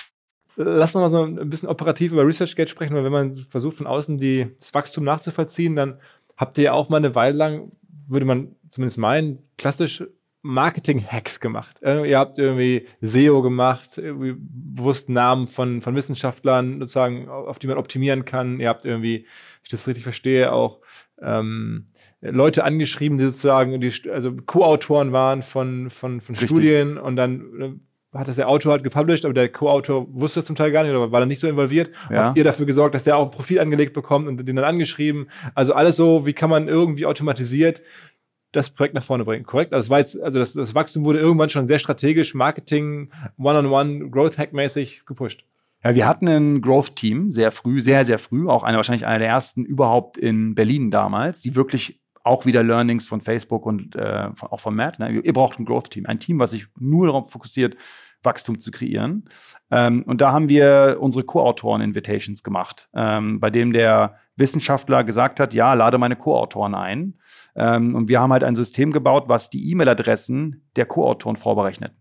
lass uns mal so ein bisschen operativ über ResearchGate sprechen, weil wenn man versucht, von außen die, das Wachstum nachzuvollziehen, dann habt ihr ja auch mal eine Weile lang, würde man zumindest meinen, klassisch Marketing-Hacks gemacht. Äh, ihr habt irgendwie SEO gemacht, irgendwie bewusst Namen von, von Wissenschaftlern sozusagen, auf die man optimieren kann. Ihr habt irgendwie, wenn ich das richtig verstehe, auch ähm, Leute angeschrieben, die sozusagen die, also Co-Autoren waren von, von, von Studien und dann äh, hat das der Autor halt gepublished, aber der Co-Autor wusste das zum Teil gar nicht oder war dann nicht so involviert. Ja. Habt ihr dafür gesorgt, dass der auch ein Profil angelegt bekommt und den dann angeschrieben? Also alles so, wie kann man irgendwie automatisiert das Projekt nach vorne bringen, korrekt? Also, das, war jetzt, also das, das Wachstum wurde irgendwann schon sehr strategisch, Marketing, One-on-One, Growth-Hack-mäßig gepusht. Ja, wir hatten ein Growth-Team sehr früh, sehr, sehr früh, auch eine, wahrscheinlich einer der ersten überhaupt in Berlin damals, die wirklich auch wieder Learnings von Facebook und äh, auch von Matt. Ne? Ihr braucht ein Growth-Team, ein Team, was sich nur darauf fokussiert, Wachstum zu kreieren. Ähm, und da haben wir unsere Co-Autoren-Invitations gemacht, ähm, bei dem der Wissenschaftler gesagt hat, ja, lade meine Co-Autoren ein. Ähm, und wir haben halt ein System gebaut, was die E-Mail-Adressen der Co-Autoren vorberechnet.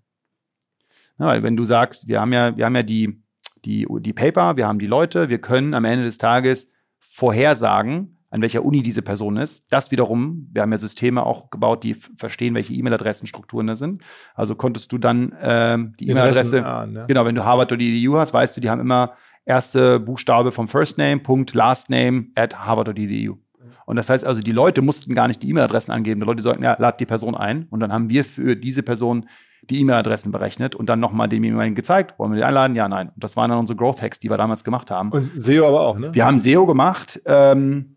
Ja, weil wenn du sagst, wir haben ja, wir haben ja die, die, die Paper, wir haben die Leute, wir können am Ende des Tages vorhersagen, an welcher Uni diese Person ist. Das wiederum, wir haben ja Systeme auch gebaut, die verstehen, welche E-Mail-Adressenstrukturen da sind. Also konntest du dann ähm, die E-Mail-Adresse, ne? genau, wenn du Harvard oder EDU hast, weißt du, die haben immer erste Buchstabe vom First Name, Punkt, Last Name at Harvard oder EDU. Und das heißt also, die Leute mussten gar nicht die E-Mail-Adressen angeben. Die Leute sagten, ja, lad die Person ein. Und dann haben wir für diese Person die E-Mail-Adressen berechnet und dann nochmal demjenigen gezeigt, wollen wir die einladen? Ja, nein. Und das waren dann unsere Growth Hacks, die wir damals gemacht haben. Und SEO aber auch, ne? Wir haben SEO gemacht. Ähm,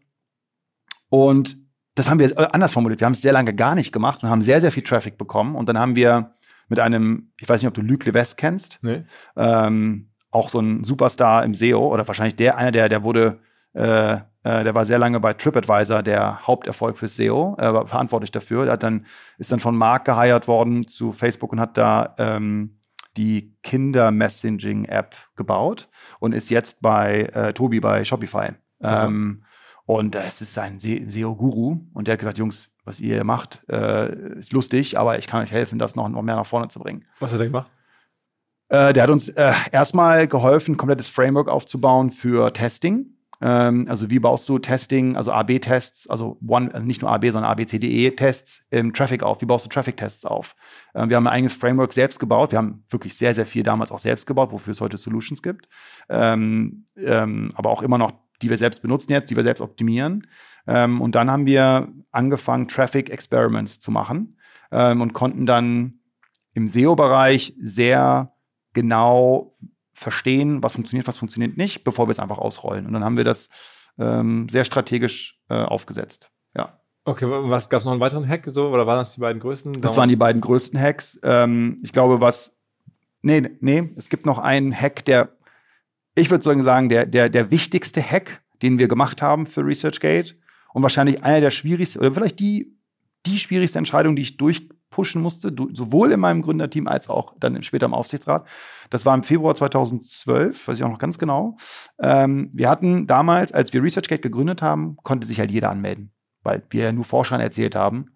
und das haben wir anders formuliert. Wir haben es sehr lange gar nicht gemacht und haben sehr, sehr viel Traffic bekommen. Und dann haben wir mit einem, ich weiß nicht, ob du Luc Levesque kennst, nee. ähm, auch so ein Superstar im SEO oder wahrscheinlich der, einer, der, der wurde, äh, äh, der war sehr lange bei TripAdvisor der Haupterfolg fürs SEO, äh, verantwortlich dafür. Der hat dann, ist dann von Mark geheiert worden zu Facebook und hat da ähm, die Kinder-Messaging-App gebaut und ist jetzt bei äh, Tobi bei Shopify. Ähm, und das ist ein SEO-Guru. Und der hat gesagt, Jungs, was ihr hier macht, äh, ist lustig, aber ich kann euch helfen, das noch, noch mehr nach vorne zu bringen. Was hat er gemacht? Äh, der hat uns äh, erstmal geholfen, ein komplettes Framework aufzubauen für Testing. Ähm, also wie baust du Testing, also AB-Tests, also, One, also nicht nur AB, sondern ABCDE-Tests im Traffic auf? Wie baust du Traffic-Tests auf? Ähm, wir haben ein eigenes Framework selbst gebaut. Wir haben wirklich sehr, sehr viel damals auch selbst gebaut, wofür es heute Solutions gibt. Ähm, ähm, aber auch immer noch, die wir selbst benutzen jetzt, die wir selbst optimieren. Ähm, und dann haben wir angefangen, Traffic Experiments zu machen ähm, und konnten dann im SEO-Bereich sehr genau verstehen, was funktioniert, was funktioniert nicht, bevor wir es einfach ausrollen. Und dann haben wir das ähm, sehr strategisch äh, aufgesetzt. Ja. Okay, was gab es noch einen weiteren Hack so oder waren das die beiden größten? Das waren die beiden größten Hacks. Ähm, ich glaube, was nee, nee, es gibt noch einen Hack, der ich würde sagen, der der der wichtigste Hack, den wir gemacht haben für ResearchGate und wahrscheinlich einer der schwierigsten oder vielleicht die die schwierigste Entscheidung, die ich durch pushen musste, sowohl in meinem Gründerteam als auch dann später im Aufsichtsrat. Das war im Februar 2012, weiß ich auch noch ganz genau. Ähm, wir hatten damals, als wir ResearchGate gegründet haben, konnte sich halt jeder anmelden, weil wir ja nur Forschern erzählt haben,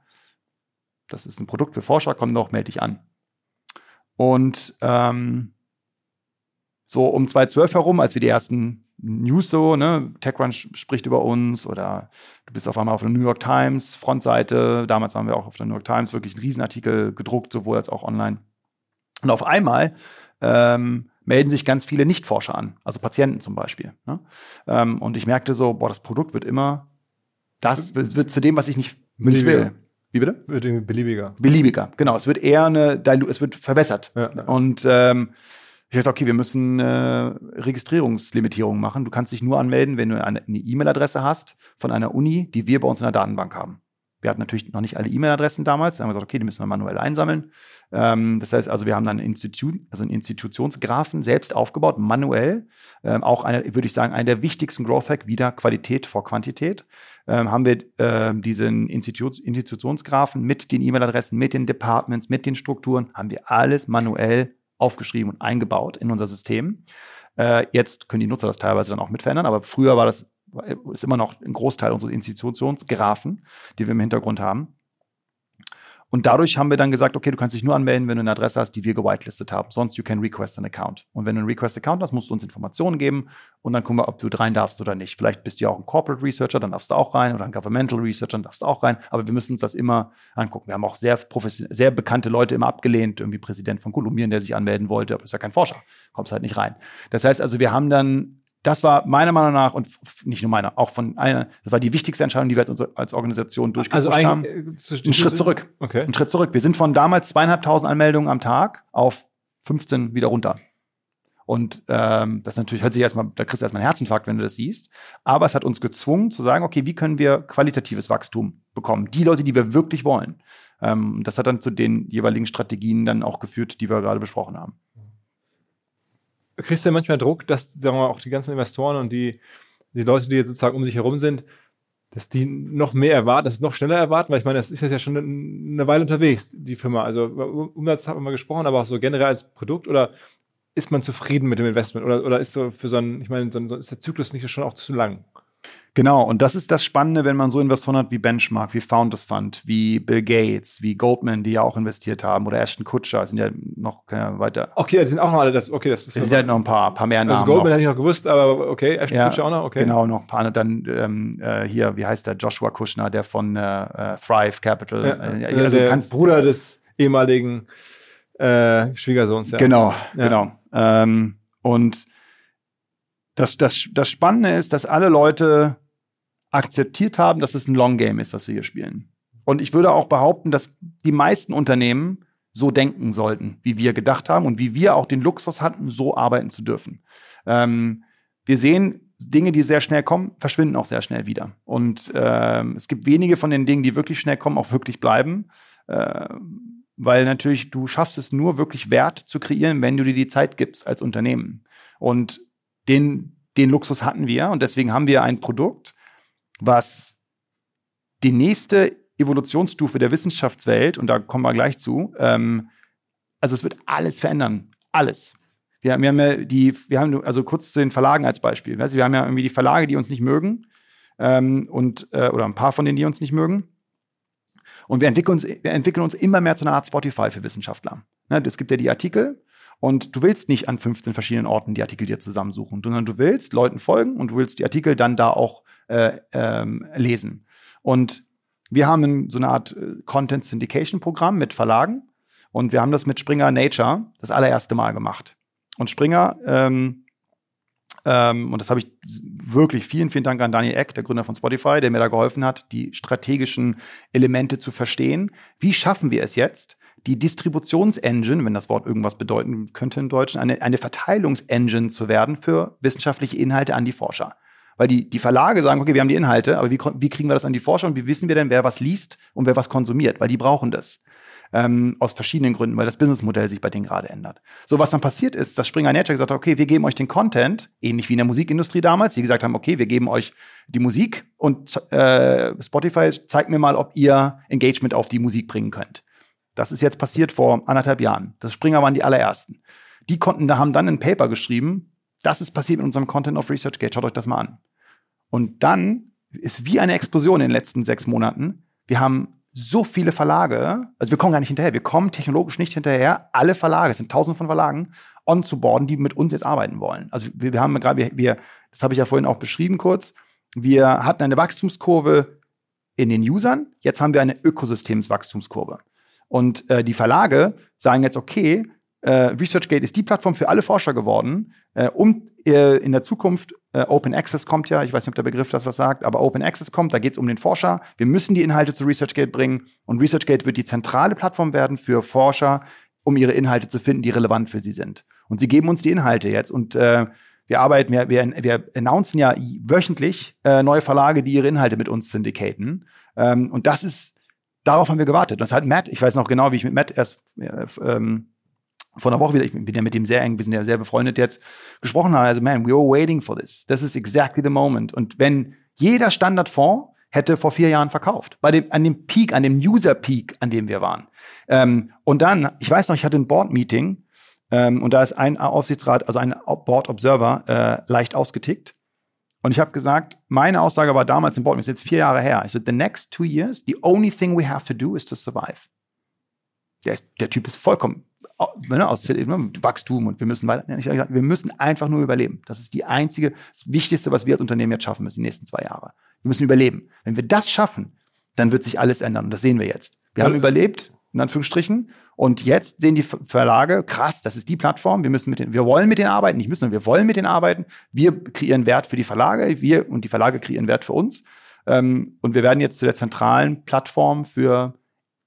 das ist ein Produkt für Forscher, komm doch, melde dich an. Und ähm, so um 2012 herum, als wir die ersten News so, ne, TechCrunch spricht über uns oder du bist auf einmal auf der New York Times Frontseite. Damals waren wir auch auf der New York Times wirklich einen Riesenartikel gedruckt, sowohl als auch online. Und auf einmal ähm, melden sich ganz viele Nichtforscher an, also Patienten zum Beispiel. Ne? Ähm, und ich merkte so, boah, das Produkt wird immer, das wird zu dem, was ich nicht, nicht will. Wie bitte? Wird beliebiger. Beliebiger, genau. Es wird eher eine, es wird verwässert. Ja. Und ähm, ich weiß, okay, wir müssen äh, Registrierungslimitierungen machen. Du kannst dich nur anmelden, wenn du eine E-Mail-Adresse hast von einer Uni, die wir bei uns in der Datenbank haben. Wir hatten natürlich noch nicht alle E-Mail-Adressen damals. Da haben wir gesagt, okay, die müssen wir manuell einsammeln. Ähm, das heißt also, wir haben dann ein Institut, also einen Institutionsgrafen selbst aufgebaut, manuell. Ähm, auch eine, würde ich sagen, einer der wichtigsten Growth Hack, wieder Qualität vor Quantität. Ähm, haben wir äh, diesen Instituts Institutionsgrafen mit den E-Mail-Adressen, mit den Departments, mit den Strukturen, haben wir alles manuell aufgeschrieben und eingebaut in unser System. Äh, jetzt können die Nutzer das teilweise dann auch mit verändern, aber früher war das ist immer noch ein Großteil unseres Institutionsgrafen, die wir im Hintergrund haben. Und dadurch haben wir dann gesagt, okay, du kannst dich nur anmelden, wenn du eine Adresse hast, die wir gewitelistet haben. Sonst you can request an account. Und wenn du einen Request Account hast, musst du uns Informationen geben und dann gucken wir, ob du rein darfst oder nicht. Vielleicht bist du ja auch ein Corporate Researcher, dann darfst du auch rein oder ein Governmental Researcher, dann darfst du auch rein. Aber wir müssen uns das immer angucken. Wir haben auch sehr sehr bekannte Leute immer abgelehnt, irgendwie Präsident von Kolumbien, der sich anmelden wollte, aber ist ja kein Forscher, kommst halt nicht rein. Das heißt also, wir haben dann das war meiner Meinung nach und nicht nur meiner, auch von einer, das war die wichtigste Entscheidung, die wir als, als Organisation durchgeführt also haben. Äh, Ein Schritt zurück. Okay. Ein Schritt zurück. Wir sind von damals zweieinhalbtausend Anmeldungen am Tag auf 15 wieder runter. Und ähm, das natürlich hört sich erstmal, da kriegst du erstmal einen Herzinfarkt, wenn du das siehst. Aber es hat uns gezwungen zu sagen, okay, wie können wir qualitatives Wachstum bekommen? Die Leute, die wir wirklich wollen. Ähm, das hat dann zu den jeweiligen Strategien dann auch geführt, die wir gerade besprochen haben kriegst du ja manchmal Druck, dass sagen mal, auch die ganzen Investoren und die, die Leute, die jetzt sozusagen um sich herum sind, dass die noch mehr erwarten, dass es noch schneller erwarten, weil ich meine, das ist ja schon eine Weile unterwegs, die Firma. Also Umsatz haben wir mal gesprochen, aber auch so generell als Produkt oder ist man zufrieden mit dem Investment oder, oder ist so für so ein, ich meine, so ein, ist der Zyklus nicht schon auch zu lang? Genau, und das ist das Spannende, wenn man so Investoren hat wie Benchmark, wie Founders Fund, wie Bill Gates, wie Goldman, die ja auch investiert haben, oder Ashton Kutcher, sind ja noch ja, weiter. Okay, die sind auch noch alle das, okay, das ist. Es sind halt noch ein paar, paar mehr also Namen. Also Goldman hätte ich noch gewusst, aber okay, Ashton ja, Kutcher auch noch, okay. Genau, noch ein paar, dann ähm, äh, hier, wie heißt der, Joshua Kushner, der von äh, äh Thrive Capital. Ja, äh, also der Bruder des ehemaligen äh, Schwiegersohns, ja. Genau, genau. Ähm, und das, das, das Spannende ist, dass alle Leute akzeptiert haben, dass es ein Long Game ist, was wir hier spielen. Und ich würde auch behaupten, dass die meisten Unternehmen so denken sollten, wie wir gedacht haben und wie wir auch den Luxus hatten, so arbeiten zu dürfen. Ähm, wir sehen Dinge, die sehr schnell kommen, verschwinden auch sehr schnell wieder. Und ähm, es gibt wenige von den Dingen, die wirklich schnell kommen, auch wirklich bleiben. Äh, weil natürlich du schaffst es nur wirklich Wert zu kreieren, wenn du dir die Zeit gibst als Unternehmen. Und den, den Luxus hatten wir und deswegen haben wir ein Produkt, was die nächste Evolutionsstufe der Wissenschaftswelt, und da kommen wir gleich zu, ähm, also es wird alles verändern. Alles. Wir haben, wir haben ja die, wir haben, also kurz zu den Verlagen als Beispiel. Weißt, wir haben ja irgendwie die Verlage, die uns nicht mögen, ähm, und, äh, oder ein paar von denen, die uns nicht mögen. Und wir entwickeln uns, wir entwickeln uns immer mehr zu einer Art Spotify für Wissenschaftler. Ne, es gibt ja die Artikel und du willst nicht an 15 verschiedenen Orten die Artikel dir zusammensuchen, sondern du willst Leuten folgen und du willst die Artikel dann da auch äh, ähm, lesen. Und wir haben so eine Art äh, Content Syndication Programm mit Verlagen und wir haben das mit Springer Nature das allererste Mal gemacht. Und Springer, ähm, ähm, und das habe ich wirklich vielen, vielen Dank an Daniel Eck, der Gründer von Spotify, der mir da geholfen hat, die strategischen Elemente zu verstehen. Wie schaffen wir es jetzt, die Distributionsengine, wenn das Wort irgendwas bedeuten könnte im Deutschen, eine, eine Verteilungsengine zu werden für wissenschaftliche Inhalte an die Forscher. Weil die, die Verlage sagen, okay, wir haben die Inhalte, aber wie, wie kriegen wir das an die Forscher und wie wissen wir denn, wer was liest und wer was konsumiert? Weil die brauchen das. Ähm, aus verschiedenen Gründen, weil das Businessmodell sich bei denen gerade ändert. So, was dann passiert ist, dass Springer Nature gesagt hat, okay, wir geben euch den Content, ähnlich wie in der Musikindustrie damals, die gesagt haben, okay, wir geben euch die Musik und äh, Spotify zeigt mir mal, ob ihr Engagement auf die Musik bringen könnt. Das ist jetzt passiert vor anderthalb Jahren. Das Springer waren die allerersten. Die konnten, da haben dann ein Paper geschrieben, das ist passiert mit unserem Content auf ResearchGate, schaut euch das mal an. Und dann ist wie eine Explosion in den letzten sechs Monaten. Wir haben so viele Verlage, also wir kommen gar nicht hinterher, wir kommen technologisch nicht hinterher. Alle Verlage, es sind tausende von Verlagen, on zu boarden, die mit uns jetzt arbeiten wollen. Also wir, wir haben gerade, wir, wir, das habe ich ja vorhin auch beschrieben kurz, wir hatten eine Wachstumskurve in den Usern, jetzt haben wir eine Ökosystemswachstumskurve. Und äh, die Verlage sagen jetzt, okay, äh, ResearchGate ist die Plattform für alle Forscher geworden, äh, um äh, in der Zukunft, äh, Open Access kommt ja, ich weiß nicht, ob der Begriff das was sagt, aber Open Access kommt, da geht es um den Forscher. Wir müssen die Inhalte zu ResearchGate bringen und ResearchGate wird die zentrale Plattform werden für Forscher, um ihre Inhalte zu finden, die relevant für sie sind. Und sie geben uns die Inhalte jetzt und äh, wir arbeiten, wir, wir, wir announcen ja wöchentlich äh, neue Verlage, die ihre Inhalte mit uns syndicaten. Ähm, und das ist darauf haben wir gewartet. Das hat Matt, ich weiß noch genau, wie ich mit Matt erst äh, ähm, vor einer Woche wieder, ich bin ja mit dem sehr eng, wir sind ja sehr befreundet jetzt, gesprochen haben. Also, man, we were waiting for this. This is exactly the moment. Und wenn jeder Standardfonds hätte vor vier Jahren verkauft, bei dem, an dem Peak, an dem User-Peak, an dem wir waren. Ähm, und dann, ich weiß noch, ich hatte ein Board-Meeting ähm, und da ist ein Aufsichtsrat, also ein Board-Observer äh, leicht ausgetickt. Und ich habe gesagt, meine Aussage war damals im Board, ist jetzt vier Jahre her. Ich so, the next two years, the only thing we have to do is to survive. Der, ist, der Typ ist vollkommen ne, aus ne, Wachstum und wir müssen weiter. Ich sage, wir müssen einfach nur überleben. Das ist die einzige, das Wichtigste, was wir als Unternehmen jetzt schaffen müssen, die nächsten zwei Jahre. Wir müssen überleben. Wenn wir das schaffen, dann wird sich alles ändern. Und das sehen wir jetzt. Wir haben überlebt, in Anführungsstrichen. Und jetzt sehen die Verlage, krass, das ist die Plattform, wir müssen mit den, wir wollen mit denen arbeiten, nicht müssen, wir wollen mit denen arbeiten. Wir kreieren Wert für die Verlage, wir und die Verlage kreieren Wert für uns. Ähm, und wir werden jetzt zu der zentralen Plattform für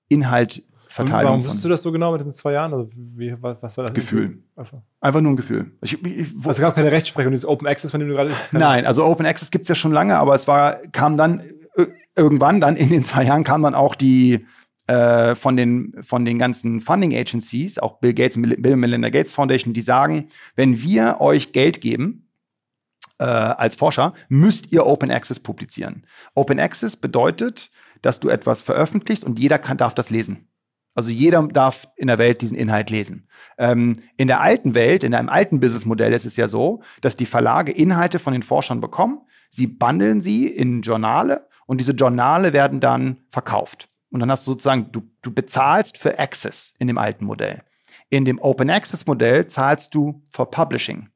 Inhalt Verteilung. Warum wusstest du das so genau mit den zwei Jahren? Also wie, was, war das? Gefühl. Einfach. Einfach nur ein Gefühl. Ich, ich, also es gab keine Rechtsprechung, dieses Open Access, von dem du gerade. Nein, also Open Access gibt es ja schon lange, aber es war, kam dann äh, irgendwann, dann in den zwei Jahren, kam dann auch die äh, von, den, von den ganzen Funding Agencies, auch Bill Gates, Bill Melinda Gates Foundation, die sagen, wenn wir euch Geld geben, äh, als Forscher, müsst ihr Open Access publizieren. Open Access bedeutet, dass du etwas veröffentlichst und jeder kann, darf das lesen. Also jeder darf in der Welt diesen Inhalt lesen. Ähm, in der alten Welt, in einem alten Businessmodell ist es ja so, dass die Verlage Inhalte von den Forschern bekommen, sie bundeln sie in Journale und diese Journale werden dann verkauft. Und dann hast du sozusagen, du, du bezahlst für Access in dem alten Modell. In dem Open Access Modell zahlst du for Publishing.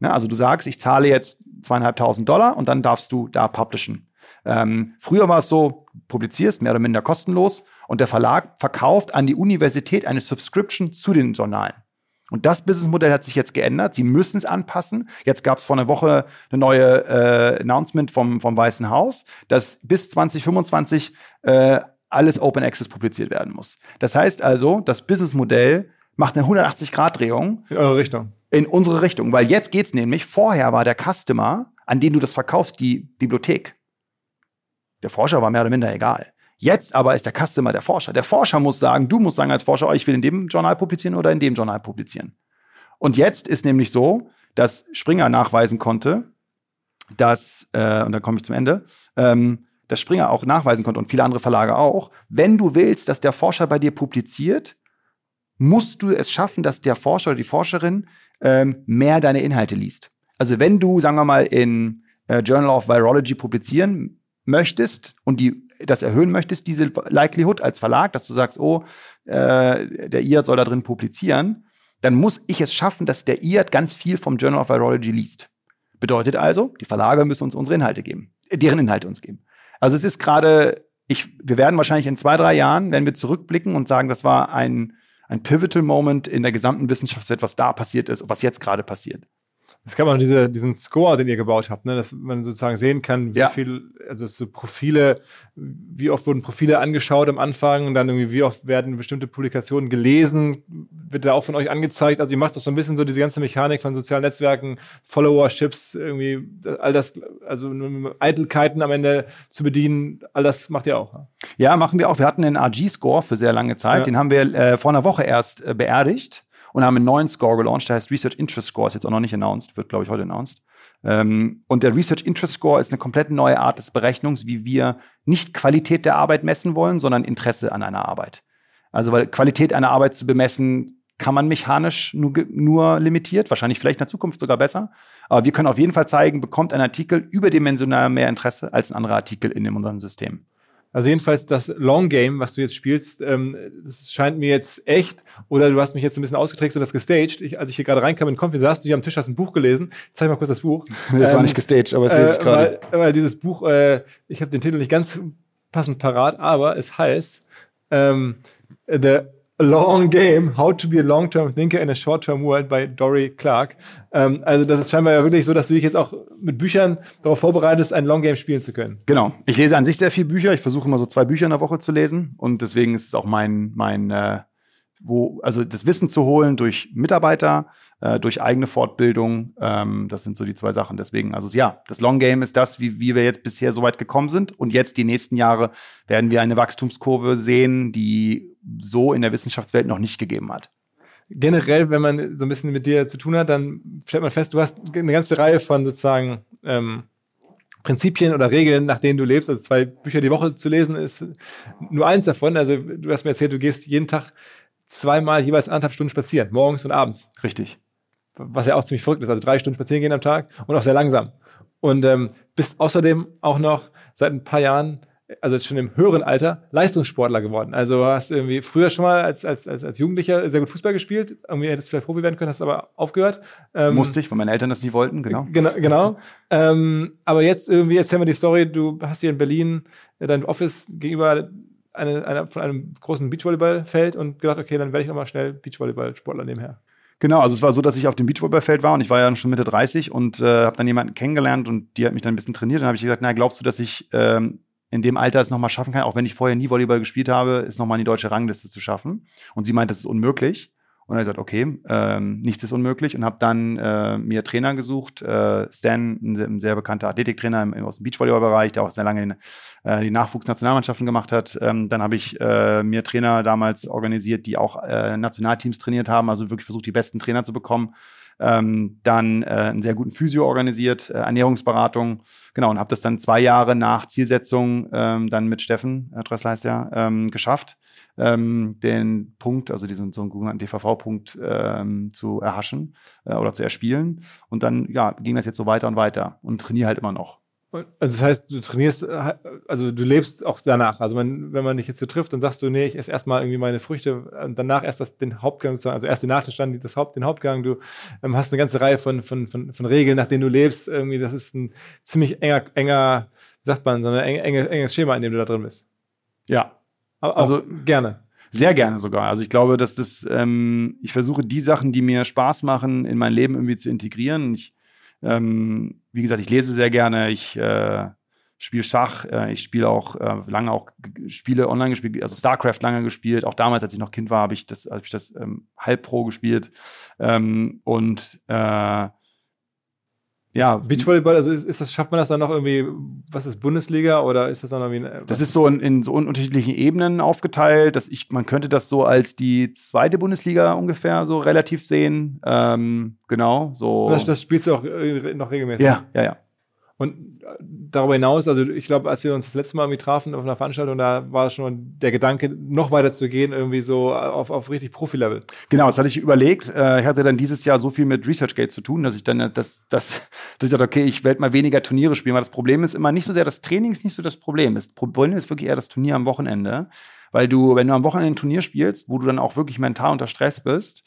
Ne, also du sagst, ich zahle jetzt zweieinhalbtausend Dollar und dann darfst du da publishen. Ähm, früher war es so, publizierst mehr oder minder kostenlos und der Verlag verkauft an die Universität eine Subscription zu den Journalen. Und das Businessmodell hat sich jetzt geändert. Sie müssen es anpassen. Jetzt gab es vor einer Woche eine neue äh, Announcement vom, vom Weißen Haus, dass bis 2025 äh, alles Open Access publiziert werden muss. Das heißt also, das Businessmodell macht eine 180-Grad-Drehung. In eure Richtung. In unsere Richtung. Weil jetzt geht es nämlich, vorher war der Customer, an den du das verkaufst, die Bibliothek. Der Forscher war mehr oder minder egal. Jetzt aber ist der Customer der Forscher. Der Forscher muss sagen, du musst sagen als Forscher, oh, ich will in dem Journal publizieren oder in dem Journal publizieren. Und jetzt ist nämlich so, dass Springer nachweisen konnte, dass, äh, und dann komme ich zum Ende, ähm, dass Springer auch nachweisen konnte und viele andere Verlage auch, wenn du willst, dass der Forscher bei dir publiziert, musst du es schaffen, dass der Forscher oder die Forscherin ähm, mehr deine Inhalte liest. Also wenn du, sagen wir mal, in äh, Journal of Virology publizieren möchtest und die das erhöhen möchtest, diese Likelihood als Verlag, dass du sagst, oh, äh, der IAD soll da drin publizieren, dann muss ich es schaffen, dass der IAD ganz viel vom Journal of Virology liest. Bedeutet also, die Verlage müssen uns unsere Inhalte geben, äh, deren Inhalte uns geben. Also es ist gerade, ich, wir werden wahrscheinlich in zwei, drei Jahren, wenn wir zurückblicken und sagen, das war ein, ein Pivotal Moment in der gesamten Wissenschaftswelt, was da passiert ist, was jetzt gerade passiert. Es gab auch diese, diesen Score, den ihr gebaut habt, ne? dass man sozusagen sehen kann, wie ja. viel, also so Profile, wie oft wurden Profile angeschaut am Anfang und dann irgendwie, wie oft werden bestimmte Publikationen gelesen, wird da auch von euch angezeigt. Also ihr macht doch so ein bisschen so diese ganze Mechanik von sozialen Netzwerken, Followerships, irgendwie, all das, also Eitelkeiten am Ende zu bedienen, all das macht ihr auch. Ne? Ja, machen wir auch. Wir hatten einen RG-Score für sehr lange Zeit. Ja. Den haben wir äh, vor einer Woche erst äh, beerdigt und haben einen neuen Score gelauncht, der heißt Research Interest Score, ist jetzt auch noch nicht announced, wird, glaube ich, heute announced. Ähm, und der Research Interest Score ist eine komplett neue Art des Berechnungs, wie wir nicht Qualität der Arbeit messen wollen, sondern Interesse an einer Arbeit. Also, weil Qualität einer Arbeit zu bemessen, kann man mechanisch nur, nur limitiert, wahrscheinlich vielleicht in der Zukunft sogar besser. Aber wir können auf jeden Fall zeigen, bekommt ein Artikel überdimensional mehr Interesse als ein anderer Artikel in unserem System. Also jedenfalls das Long Game, was du jetzt spielst, ähm, das scheint mir jetzt echt. Oder du hast mich jetzt ein bisschen ausgetrickst und das gestaged. Ich, als ich hier gerade reinkam in Konfi, saß du hier am Tisch, hast ein Buch gelesen. Zeig mal kurz das Buch. das ähm, war nicht gestaged, aber es lese ich äh, gerade. Weil, weil, dieses Buch, äh, ich habe den Titel nicht ganz passend parat, aber es heißt ähm, The Long Game, How to be a Long-Term Thinker in a Short-Term World bei Dory Clark. Ähm, also das ist scheinbar ja wirklich so, dass du dich jetzt auch mit Büchern darauf vorbereitest, ein Long Game spielen zu können. Genau. Ich lese an sich sehr viele Bücher. Ich versuche immer so zwei Bücher in der Woche zu lesen und deswegen ist es auch mein, mein äh, wo, also das Wissen zu holen durch Mitarbeiter, äh, durch eigene Fortbildung. Ähm, das sind so die zwei Sachen. Deswegen, also ja, das Long Game ist das, wie, wie wir jetzt bisher so weit gekommen sind. Und jetzt die nächsten Jahre werden wir eine Wachstumskurve sehen, die so in der Wissenschaftswelt noch nicht gegeben hat. Generell, wenn man so ein bisschen mit dir zu tun hat, dann stellt man fest, du hast eine ganze Reihe von sozusagen ähm, Prinzipien oder Regeln, nach denen du lebst. Also zwei Bücher die Woche zu lesen ist nur eins davon. Also du hast mir erzählt, du gehst jeden Tag zweimal jeweils anderthalb Stunden spazieren, morgens und abends. Richtig. Was ja auch ziemlich verrückt ist, also drei Stunden spazieren gehen am Tag und auch sehr langsam. Und ähm, bist außerdem auch noch seit ein paar Jahren, also jetzt schon im höheren Alter, Leistungssportler geworden. Also hast irgendwie früher schon mal als, als, als, als Jugendlicher sehr gut Fußball gespielt. Irgendwie hättest du vielleicht Profi werden können, hast aber aufgehört. Ähm, Musste ich, weil meine Eltern das nicht wollten, genau. Genau, genau. ähm, aber jetzt irgendwie, erzähl mir die Story, du hast hier in Berlin dein Office gegenüber eine, eine, von einem großen Beachvolleyballfeld und gedacht, okay, dann werde ich nochmal schnell Beachvolleyball-Sportler nebenher. Genau, also es war so, dass ich auf dem Beachvolleyballfeld war und ich war ja schon Mitte 30 und äh, habe dann jemanden kennengelernt und die hat mich dann ein bisschen trainiert. Dann habe ich gesagt, na, glaubst du, dass ich ähm, in dem Alter es nochmal schaffen kann, auch wenn ich vorher nie Volleyball gespielt habe, es nochmal in die deutsche Rangliste zu schaffen? Und sie meint, das ist unmöglich. Und er sagt, okay, ähm, nichts ist unmöglich und habe dann äh, mir Trainer gesucht. Äh, Stan, ein sehr, ein sehr bekannter Athletiktrainer im, aus dem Beachvolleyball-Bereich, der auch sehr lange den, äh, die Nachwuchsnationalmannschaften gemacht hat. Ähm, dann habe ich äh, mir Trainer damals organisiert, die auch äh, Nationalteams trainiert haben, also wirklich versucht, die besten Trainer zu bekommen ähm, dann äh, einen sehr guten Physio organisiert, äh, Ernährungsberatung, genau, und habe das dann zwei Jahre nach Zielsetzung ähm, dann mit Steffen, äh, ja, ähm, geschafft, ähm, den Punkt, also diesen so einen sogenannten DVV-Punkt ähm, zu erhaschen äh, oder zu erspielen. Und dann, ja, ging das jetzt so weiter und weiter und trainiere halt immer noch. Also das heißt, du trainierst, also du lebst auch danach. Also wenn, wenn man dich jetzt so trifft, dann sagst du, nee, ich esse erstmal irgendwie meine Früchte und danach erst das, den Hauptgang, also erst den Nachtisch, das Haupt, den Hauptgang. Du ähm, hast eine ganze Reihe von, von, von, von Regeln, nach denen du lebst. Irgendwie, das ist ein ziemlich enger, enger, sagt man, so ein enge, enges Schema, in dem du da drin bist. Ja. Aber also gerne. Sehr gerne sogar. Also ich glaube, dass das, ähm, ich versuche die Sachen, die mir Spaß machen, in mein Leben irgendwie zu integrieren. Ich ähm, wie gesagt, ich lese sehr gerne, ich äh, spiele Schach, äh, ich spiele auch äh, lange auch Spiele online gespielt, also StarCraft lange gespielt. Auch damals, als ich noch Kind war, habe ich das, habe ich das ähm, halb pro gespielt. Ähm, und äh, ja. Beachvolleyball, also ist, ist, das, schafft man das dann noch irgendwie, was ist Bundesliga oder ist das dann irgendwie? Das ist so in, in, so unterschiedlichen Ebenen aufgeteilt, dass ich, man könnte das so als die zweite Bundesliga ungefähr so relativ sehen. Ähm, genau, so. Das, das, spielst du auch noch regelmäßig? Ja, ja, ja. Und äh, darüber hinaus, also ich glaube, als wir uns das letzte Mal irgendwie trafen auf einer Veranstaltung, da war schon der Gedanke, noch weiter zu gehen, irgendwie so auf, auf richtig Profi-Level. Genau, das hatte ich überlegt. Äh, ich hatte dann dieses Jahr so viel mit ResearchGate zu tun, dass ich dann das, das, dass ich okay, ich werde mal weniger Turniere spielen, weil das Problem ist immer nicht so sehr das Training ist nicht so das Problem. Das Problem ist wirklich eher das Turnier am Wochenende. Weil du, wenn du am Wochenende ein Turnier spielst, wo du dann auch wirklich mental unter Stress bist,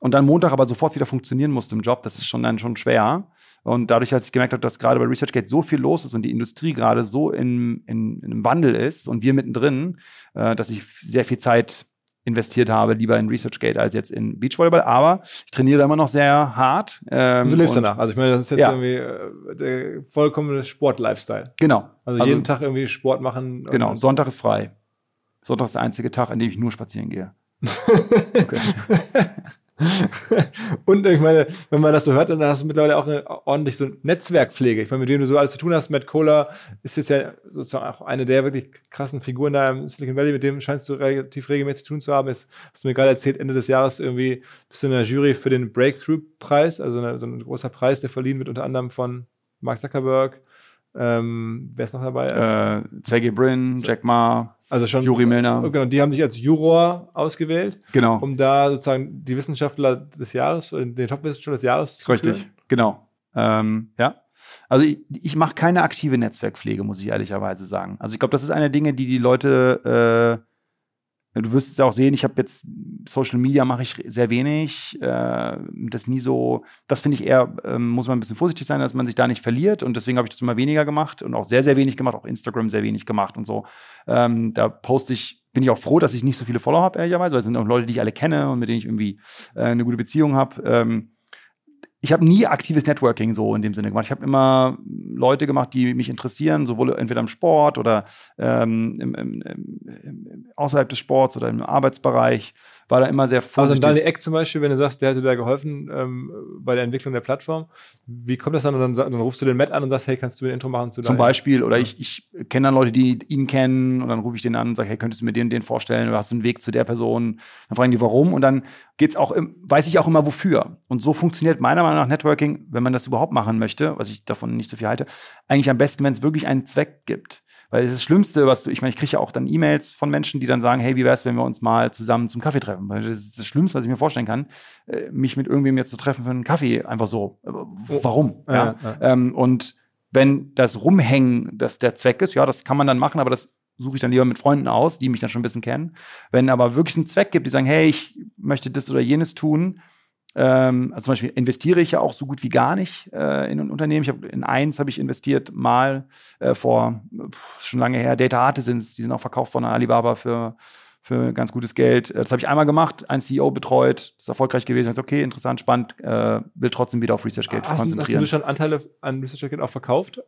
und dann Montag aber sofort wieder funktionieren musste im Job, das ist schon dann schon schwer. Und dadurch, dass ich gemerkt habe, dass gerade bei ResearchGate so viel los ist und die Industrie gerade so in, in, in einem Wandel ist und wir mittendrin, äh, dass ich sehr viel Zeit investiert habe, lieber in ResearchGate als jetzt in Beachvolleyball. Aber ich trainiere immer noch sehr hart. Ähm, du lebst danach. Also ich meine, das ist jetzt ja. irgendwie äh, der vollkommene Sport-Lifestyle. Genau. Also, also jeden Tag irgendwie Sport machen. Genau. Sonntag ist frei. Sonntag ist der einzige Tag, an dem ich nur spazieren gehe. okay. und ich meine, wenn man das so hört, dann hast du mittlerweile auch eine, ordentlich so Netzwerkpflege. Ich meine, mit dem du so alles zu tun hast, Matt Kohler ist jetzt ja sozusagen auch eine der wirklich krassen Figuren da im Silicon Valley, mit dem scheinst du relativ regelmäßig zu tun zu haben. Jetzt hast du mir gerade erzählt, Ende des Jahres irgendwie bist du in der Jury für den Breakthrough-Preis, also eine, so ein großer Preis, der verliehen wird unter anderem von Mark Zuckerberg, ähm, wer ist noch dabei? Äh, Sergey Brin, Jack Ma, also schon, Juri Milner. Genau, die haben sich als Juror ausgewählt, genau. um da sozusagen die Wissenschaftler des Jahres, den Top-Wissenschaftler des Jahres zu Richtig, führen. genau. Ähm, ja. Also ich, ich mache keine aktive Netzwerkpflege, muss ich ehrlicherweise sagen. Also ich glaube, das ist eine Dinge, die die Leute äh, Du wirst es auch sehen, ich habe jetzt Social Media mache ich sehr wenig. Äh, das nie so, das finde ich eher, äh, muss man ein bisschen vorsichtig sein, dass man sich da nicht verliert. Und deswegen habe ich das immer weniger gemacht und auch sehr, sehr wenig gemacht, auch Instagram sehr wenig gemacht und so. Ähm, da poste ich, bin ich auch froh, dass ich nicht so viele Follower habe, ehrlicherweise, weil es sind auch Leute, die ich alle kenne und mit denen ich irgendwie äh, eine gute Beziehung habe. Ich habe nie aktives Networking so in dem Sinne gemacht. Ich habe immer Leute gemacht, die mich interessieren, sowohl entweder im Sport oder ähm, im, im, im, außerhalb des Sports oder im Arbeitsbereich. War da immer sehr vorsichtig. Also Daniel Eck zum Beispiel, wenn du sagst, der hätte da geholfen ähm, bei der Entwicklung der Plattform. Wie kommt das dann? Und dann, dann, rufst du den Matt an und sagst, hey, kannst du mir ein Intro machen zu Zum Beispiel. Oder ich, ich kenne dann Leute, die ihn kennen und dann rufe ich den an und sage, hey, könntest du mir den den vorstellen? Oder hast du einen Weg zu der Person? Dann fragen die, warum? Und dann geht's auch, weiß ich auch immer, wofür. Und so funktioniert meiner Meinung nach Networking, wenn man das überhaupt machen möchte, was ich davon nicht so viel halte, eigentlich am besten, wenn es wirklich einen Zweck gibt. Weil es ist das Schlimmste, was du, ich meine, ich kriege ja auch dann E-Mails von Menschen, die dann sagen, hey, wie wäre es, wenn wir uns mal zusammen zum Kaffee treffen? Weil das ist das Schlimmste, was ich mir vorstellen kann, äh, mich mit irgendwem jetzt zu treffen für einen Kaffee, einfach so. Äh, warum? Ja, ja. ja. Ähm, und wenn das Rumhängen das der Zweck ist, ja, das kann man dann machen, aber das suche ich dann lieber mit Freunden aus, die mich dann schon ein bisschen kennen. Wenn aber wirklich einen Zweck gibt, die sagen, hey, ich möchte das oder jenes tun, ähm, also zum Beispiel investiere ich ja auch so gut wie gar nicht äh, in ein Unternehmen. Ich habe in eins habe ich investiert mal äh, vor pff, schon lange her. Data Artisans, die sind auch verkauft von Alibaba für für ganz gutes Geld. Das habe ich einmal gemacht, ein CEO betreut, das ist erfolgreich gewesen. Ich okay, interessant, spannend, äh, will trotzdem wieder auf ResearchGate konzentrieren. Hast du schon Anteile an ResearchGate auch verkauft?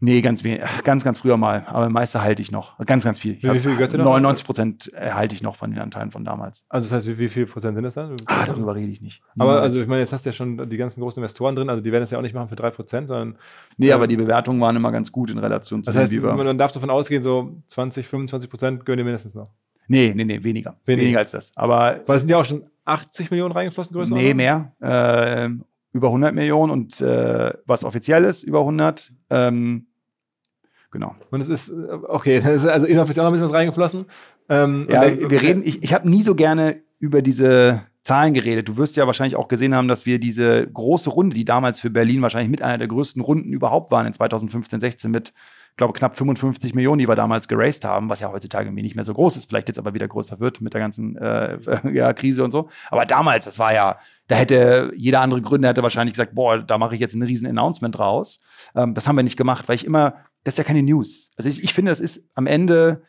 Nee, ganz wenig, ganz, ganz früher mal. Aber meiste halte ich noch. Ganz, ganz viel. Wie, wie viel Götter 99 Prozent erhalte ich noch von den Anteilen von damals. Also das heißt, wie, wie viel Prozent sind das dann? Ah, darüber rede ich nicht. Niemals. Aber also ich meine, jetzt hast du ja schon die ganzen großen Investoren drin, also die werden das ja auch nicht machen für drei Prozent, sondern. Nee, ähm, aber die Bewertungen waren immer ganz gut in Relation zu das heißt, dem, wie wir. Man darf davon ausgehen, so 20, 25 Prozent gönnen dir mindestens noch. Nee, nee, nee, weniger. Weniger, weniger als das. Aber. Weil es sind ja auch schon 80 Millionen reingeflossen, größer? Nee, mehr. Äh, über 100 Millionen und äh, was offiziell ist, über 100. Ähm, Genau. Und es ist, okay, ist also inoffiziell noch ein bisschen was reingeflossen. Ähm, ja, dann, wir reden, ich, ich habe nie so gerne über diese Zahlen geredet. Du wirst ja wahrscheinlich auch gesehen haben, dass wir diese große Runde, die damals für Berlin wahrscheinlich mit einer der größten Runden überhaupt waren in 2015, 16 mit, glaube, knapp 55 Millionen, die wir damals geraced haben, was ja heutzutage irgendwie nicht mehr so groß ist, vielleicht jetzt aber wieder größer wird mit der ganzen äh, ja, Krise und so. Aber damals, das war ja, da hätte jeder andere Gründer hätte wahrscheinlich gesagt, boah, da mache ich jetzt ein riesen Announcement raus. Ähm, das haben wir nicht gemacht, weil ich immer das ist ja keine News. Also ich, ich finde, das ist am Ende,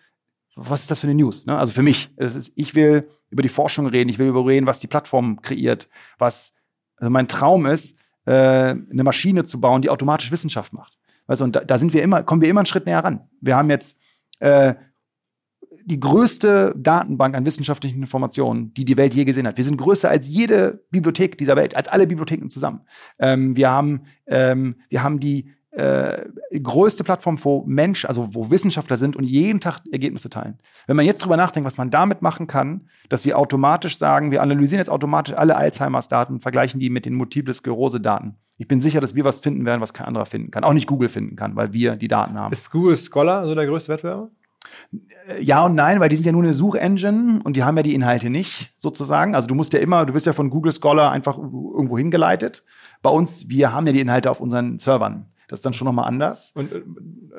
was ist das für eine News? Ne? Also für mich, ist, ich will über die Forschung reden, ich will über reden, was die Plattform kreiert, was, also mein Traum ist, äh, eine Maschine zu bauen, die automatisch Wissenschaft macht. Weißt und da, da sind wir immer, kommen wir immer einen Schritt näher ran. Wir haben jetzt äh, die größte Datenbank an wissenschaftlichen Informationen, die die Welt je gesehen hat. Wir sind größer als jede Bibliothek dieser Welt, als alle Bibliotheken zusammen. Ähm, wir haben, ähm, wir haben die äh, größte Plattform, wo Menschen, also wo Wissenschaftler sind und jeden Tag Ergebnisse teilen. Wenn man jetzt drüber nachdenkt, was man damit machen kann, dass wir automatisch sagen, wir analysieren jetzt automatisch alle Alzheimers-Daten, vergleichen die mit den Multiple Sklerose-Daten. Ich bin sicher, dass wir was finden werden, was kein anderer finden kann. Auch nicht Google finden kann, weil wir die Daten haben. Ist Google Scholar so der größte Wettbewerber? Ja und nein, weil die sind ja nur eine Suchengine und die haben ja die Inhalte nicht, sozusagen. Also du musst ja immer, du wirst ja von Google Scholar einfach irgendwo hingeleitet. Bei uns, wir haben ja die Inhalte auf unseren Servern. Das ist dann schon nochmal anders. Und äh,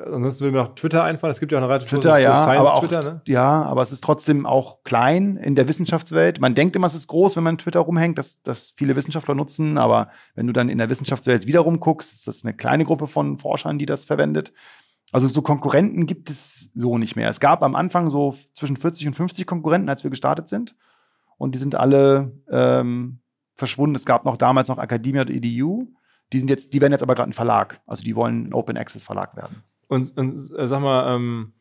ansonsten würde mir noch Twitter einfallen. Es gibt ja auch eine relativ Twitter, ja, aber auch, Twitter, ne? ja, aber es ist trotzdem auch klein in der Wissenschaftswelt. Man denkt immer, es ist groß, wenn man Twitter rumhängt, dass das viele Wissenschaftler nutzen. Aber wenn du dann in der Wissenschaftswelt wiederum guckst, ist das eine kleine Gruppe von Forschern, die das verwendet. Also so Konkurrenten gibt es so nicht mehr. Es gab am Anfang so zwischen 40 und 50 Konkurrenten, als wir gestartet sind. Und die sind alle ähm, verschwunden. Es gab noch damals noch Academia.edu. Die sind jetzt, die werden jetzt aber gerade ein Verlag. Also die wollen ein Open Access Verlag werden. Und, und äh, sag mal, ähm,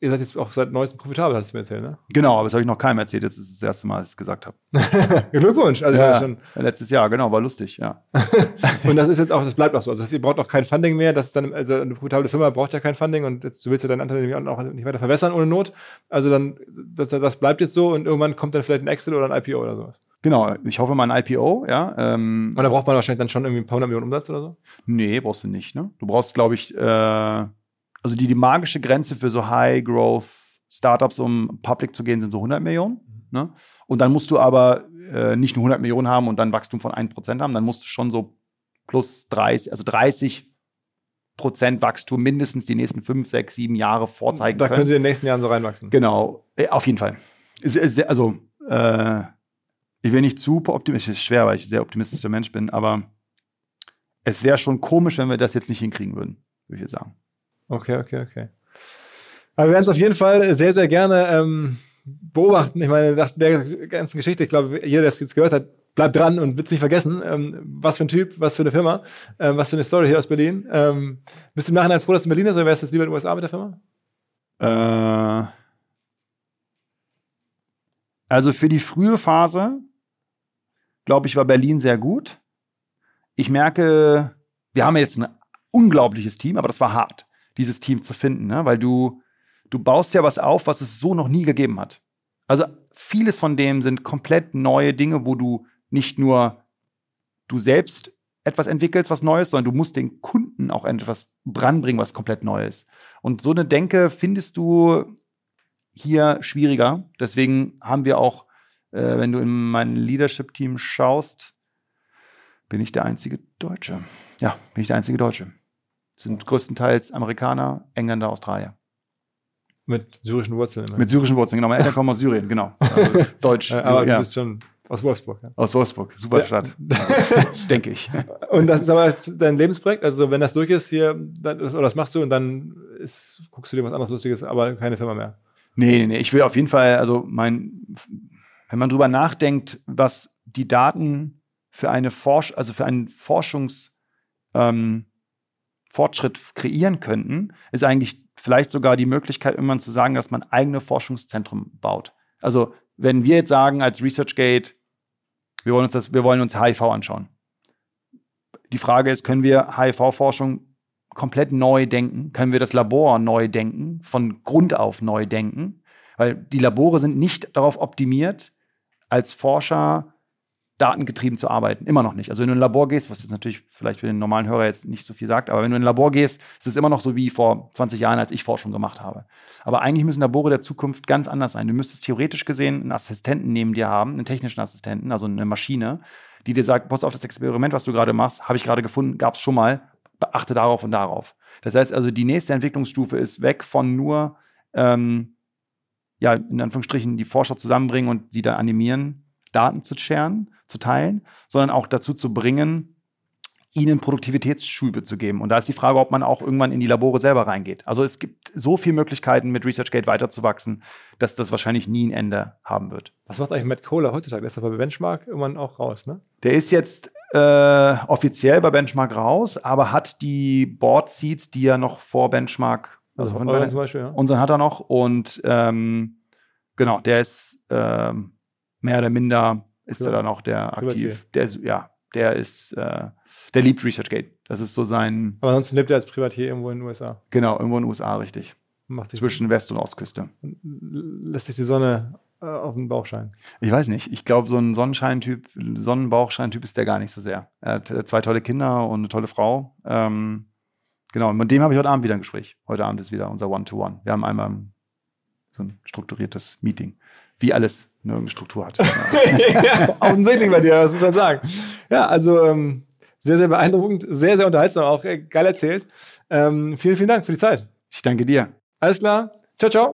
ihr seid jetzt auch seit neuestem profitabel, hast du mir erzählt, ne? Genau, aber das habe ich noch keinem erzählt. Das ist das erste Mal, dass ich es gesagt habe. Glückwunsch. Also ja, schon letztes Jahr, genau, war lustig, ja. und das ist jetzt auch, das bleibt auch so. Also ihr braucht auch kein Funding mehr. Das ist dann, also eine profitable Firma braucht ja kein Funding und jetzt, du willst ja deinen Anteil auch nicht weiter verwässern ohne Not. Also dann, das, das bleibt jetzt so und irgendwann kommt dann vielleicht ein Exit oder ein IPO oder sowas. Genau, ich hoffe mal ein IPO, ja. Ähm, Und da braucht man wahrscheinlich dann schon irgendwie ein paar hundert Millionen Umsatz oder so? Nee, brauchst du nicht, ne? Du brauchst, glaube ich, äh, also die, die magische Grenze für so High-Growth-Startups, um public zu gehen, sind so 100 Millionen. Ne? Und dann musst du aber äh, nicht nur 100 Millionen haben und dann Wachstum von 1% haben, dann musst du schon so plus 30, also 30 Prozent Wachstum mindestens die nächsten 5, 6, 7 Jahre vorzeigen da können. Da können sie in den nächsten Jahren so reinwachsen. Genau, äh, auf jeden Fall. Also, äh, ich will nicht super optimistisch, ist schwer, weil ich ein sehr optimistischer Mensch bin, aber es wäre schon komisch, wenn wir das jetzt nicht hinkriegen würden, würde ich sagen. Okay, okay, okay. Aber wir werden es auf jeden Fall sehr, sehr gerne ähm, beobachten. Ich meine, nach der ganzen Geschichte, ich glaube, jeder, der es jetzt gehört hat, bleibt dran und wird es nicht vergessen. Ähm, was für ein Typ, was für eine Firma, ähm, was für eine Story hier aus Berlin. Ähm, bist du im Nachhinein froh, dass du in Berlin bist oder wärst du lieber in den USA mit der Firma? Äh, also für die frühe Phase glaube ich, war Berlin sehr gut. Ich merke, wir haben jetzt ein unglaubliches Team, aber das war hart, dieses Team zu finden, ne? weil du, du baust ja was auf, was es so noch nie gegeben hat. Also vieles von dem sind komplett neue Dinge, wo du nicht nur du selbst etwas entwickelst, was Neues, sondern du musst den Kunden auch etwas ranbringen, was komplett Neues. Und so eine Denke findest du hier schwieriger. Deswegen haben wir auch äh, wenn du in mein Leadership-Team schaust, bin ich der einzige Deutsche. Ja, bin ich der einzige Deutsche. Das sind größtenteils Amerikaner, Engländer, Australier. Mit syrischen Wurzeln. Ne? Mit syrischen Wurzeln, genau. Meine Eltern kommen aus Syrien, genau. Also Deutsch. aber ja. du bist schon aus Wolfsburg. Ja. Aus Wolfsburg, super Stadt. Denke ich. Und das ist aber dein Lebensprojekt. Also, wenn das durch ist hier, dann, oder das machst du und dann ist, guckst du dir was anderes Lustiges, aber keine Firma mehr. Nee, nee, nee. Ich will auf jeden Fall, also mein wenn man drüber nachdenkt, was die Daten für eine Forsch also für einen Forschungsfortschritt ähm, kreieren könnten, ist eigentlich vielleicht sogar die Möglichkeit, irgendwann zu sagen, dass man eigene Forschungszentren baut. Also wenn wir jetzt sagen als ResearchGate, wir wollen uns das, wir wollen uns HIV anschauen. Die Frage ist, können wir HIV-Forschung komplett neu denken? Können wir das Labor neu denken, von Grund auf neu denken? Weil die Labore sind nicht darauf optimiert, als Forscher datengetrieben zu arbeiten. Immer noch nicht. Also wenn du in ein Labor gehst, was jetzt natürlich vielleicht für den normalen Hörer jetzt nicht so viel sagt, aber wenn du in ein Labor gehst, ist es immer noch so wie vor 20 Jahren, als ich Forschung gemacht habe. Aber eigentlich müssen Labore der Zukunft ganz anders sein. Du müsstest theoretisch gesehen einen Assistenten neben dir haben, einen technischen Assistenten, also eine Maschine, die dir sagt, pass auf das Experiment, was du gerade machst, habe ich gerade gefunden, gab es schon mal, beachte darauf und darauf. Das heißt also, die nächste Entwicklungsstufe ist weg von nur ähm, ja, in Anführungsstrichen die Forscher zusammenbringen und sie da animieren, Daten zu scheren, zu teilen, sondern auch dazu zu bringen, ihnen Produktivitätsschübe zu geben. Und da ist die Frage, ob man auch irgendwann in die Labore selber reingeht. Also es gibt so viele Möglichkeiten, mit ResearchGate weiterzuwachsen, dass das wahrscheinlich nie ein Ende haben wird. Was macht eigentlich Matt Kohler heutzutage? Der ist aber bei Benchmark irgendwann auch raus, ne? Der ist jetzt äh, offiziell bei Benchmark raus, aber hat die Board Seats, die er noch vor Benchmark also von euren zum Beispiel, ja. Unseren hat er noch und ähm, genau, der ist ähm, mehr oder minder ist ja. er dann auch der aktiv. Der ist, ja, der ist, äh, der liebt ResearchGate. Das ist so sein. Aber ansonsten lebt er als Privatier irgendwo in den USA. Genau, irgendwo in den USA, richtig. Macht Zwischen West- und Ostküste. lässt sich die Sonne äh, auf den Bauch scheinen. Ich weiß nicht. Ich glaube, so ein Sonnenscheintyp, Sonnenbauchscheintyp ist der gar nicht so sehr. Er hat äh, zwei tolle Kinder und eine tolle Frau. Ähm, genau, und mit dem habe ich heute Abend wieder ein Gespräch. Heute Abend ist wieder unser One-to-One. Wir haben einmal so ein strukturiertes Meeting. Wie alles eine irgendeine Struktur hat. ja, offensichtlich bei dir, was muss man sagen. Ja, also ähm, sehr, sehr beeindruckend, sehr, sehr unterhaltsam, auch äh, geil erzählt. Ähm, vielen, vielen Dank für die Zeit. Ich danke dir. Alles klar. Ciao, ciao.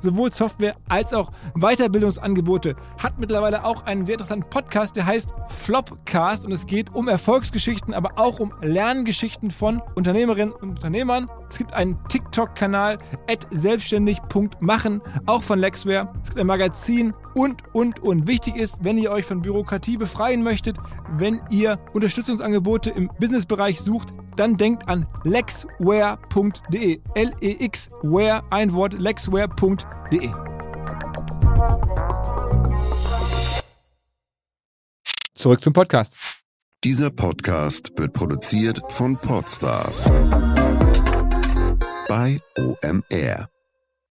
sowohl Software als auch Weiterbildungsangebote. Hat mittlerweile auch einen sehr interessanten Podcast, der heißt Flopcast und es geht um Erfolgsgeschichten, aber auch um Lerngeschichten von Unternehmerinnen und Unternehmern. Es gibt einen TikTok-Kanal selbstständig.machen, auch von Lexware. Es gibt ein Magazin und, und, und. Wichtig ist, wenn ihr euch von Bürokratie befreien möchtet, wenn ihr Unterstützungsangebote im Businessbereich sucht, dann denkt an lexware.de. L-E-X-Ware, ein Wort, lexware.de. Zurück zum Podcast. Dieser Podcast wird produziert von Podstars bei OMR.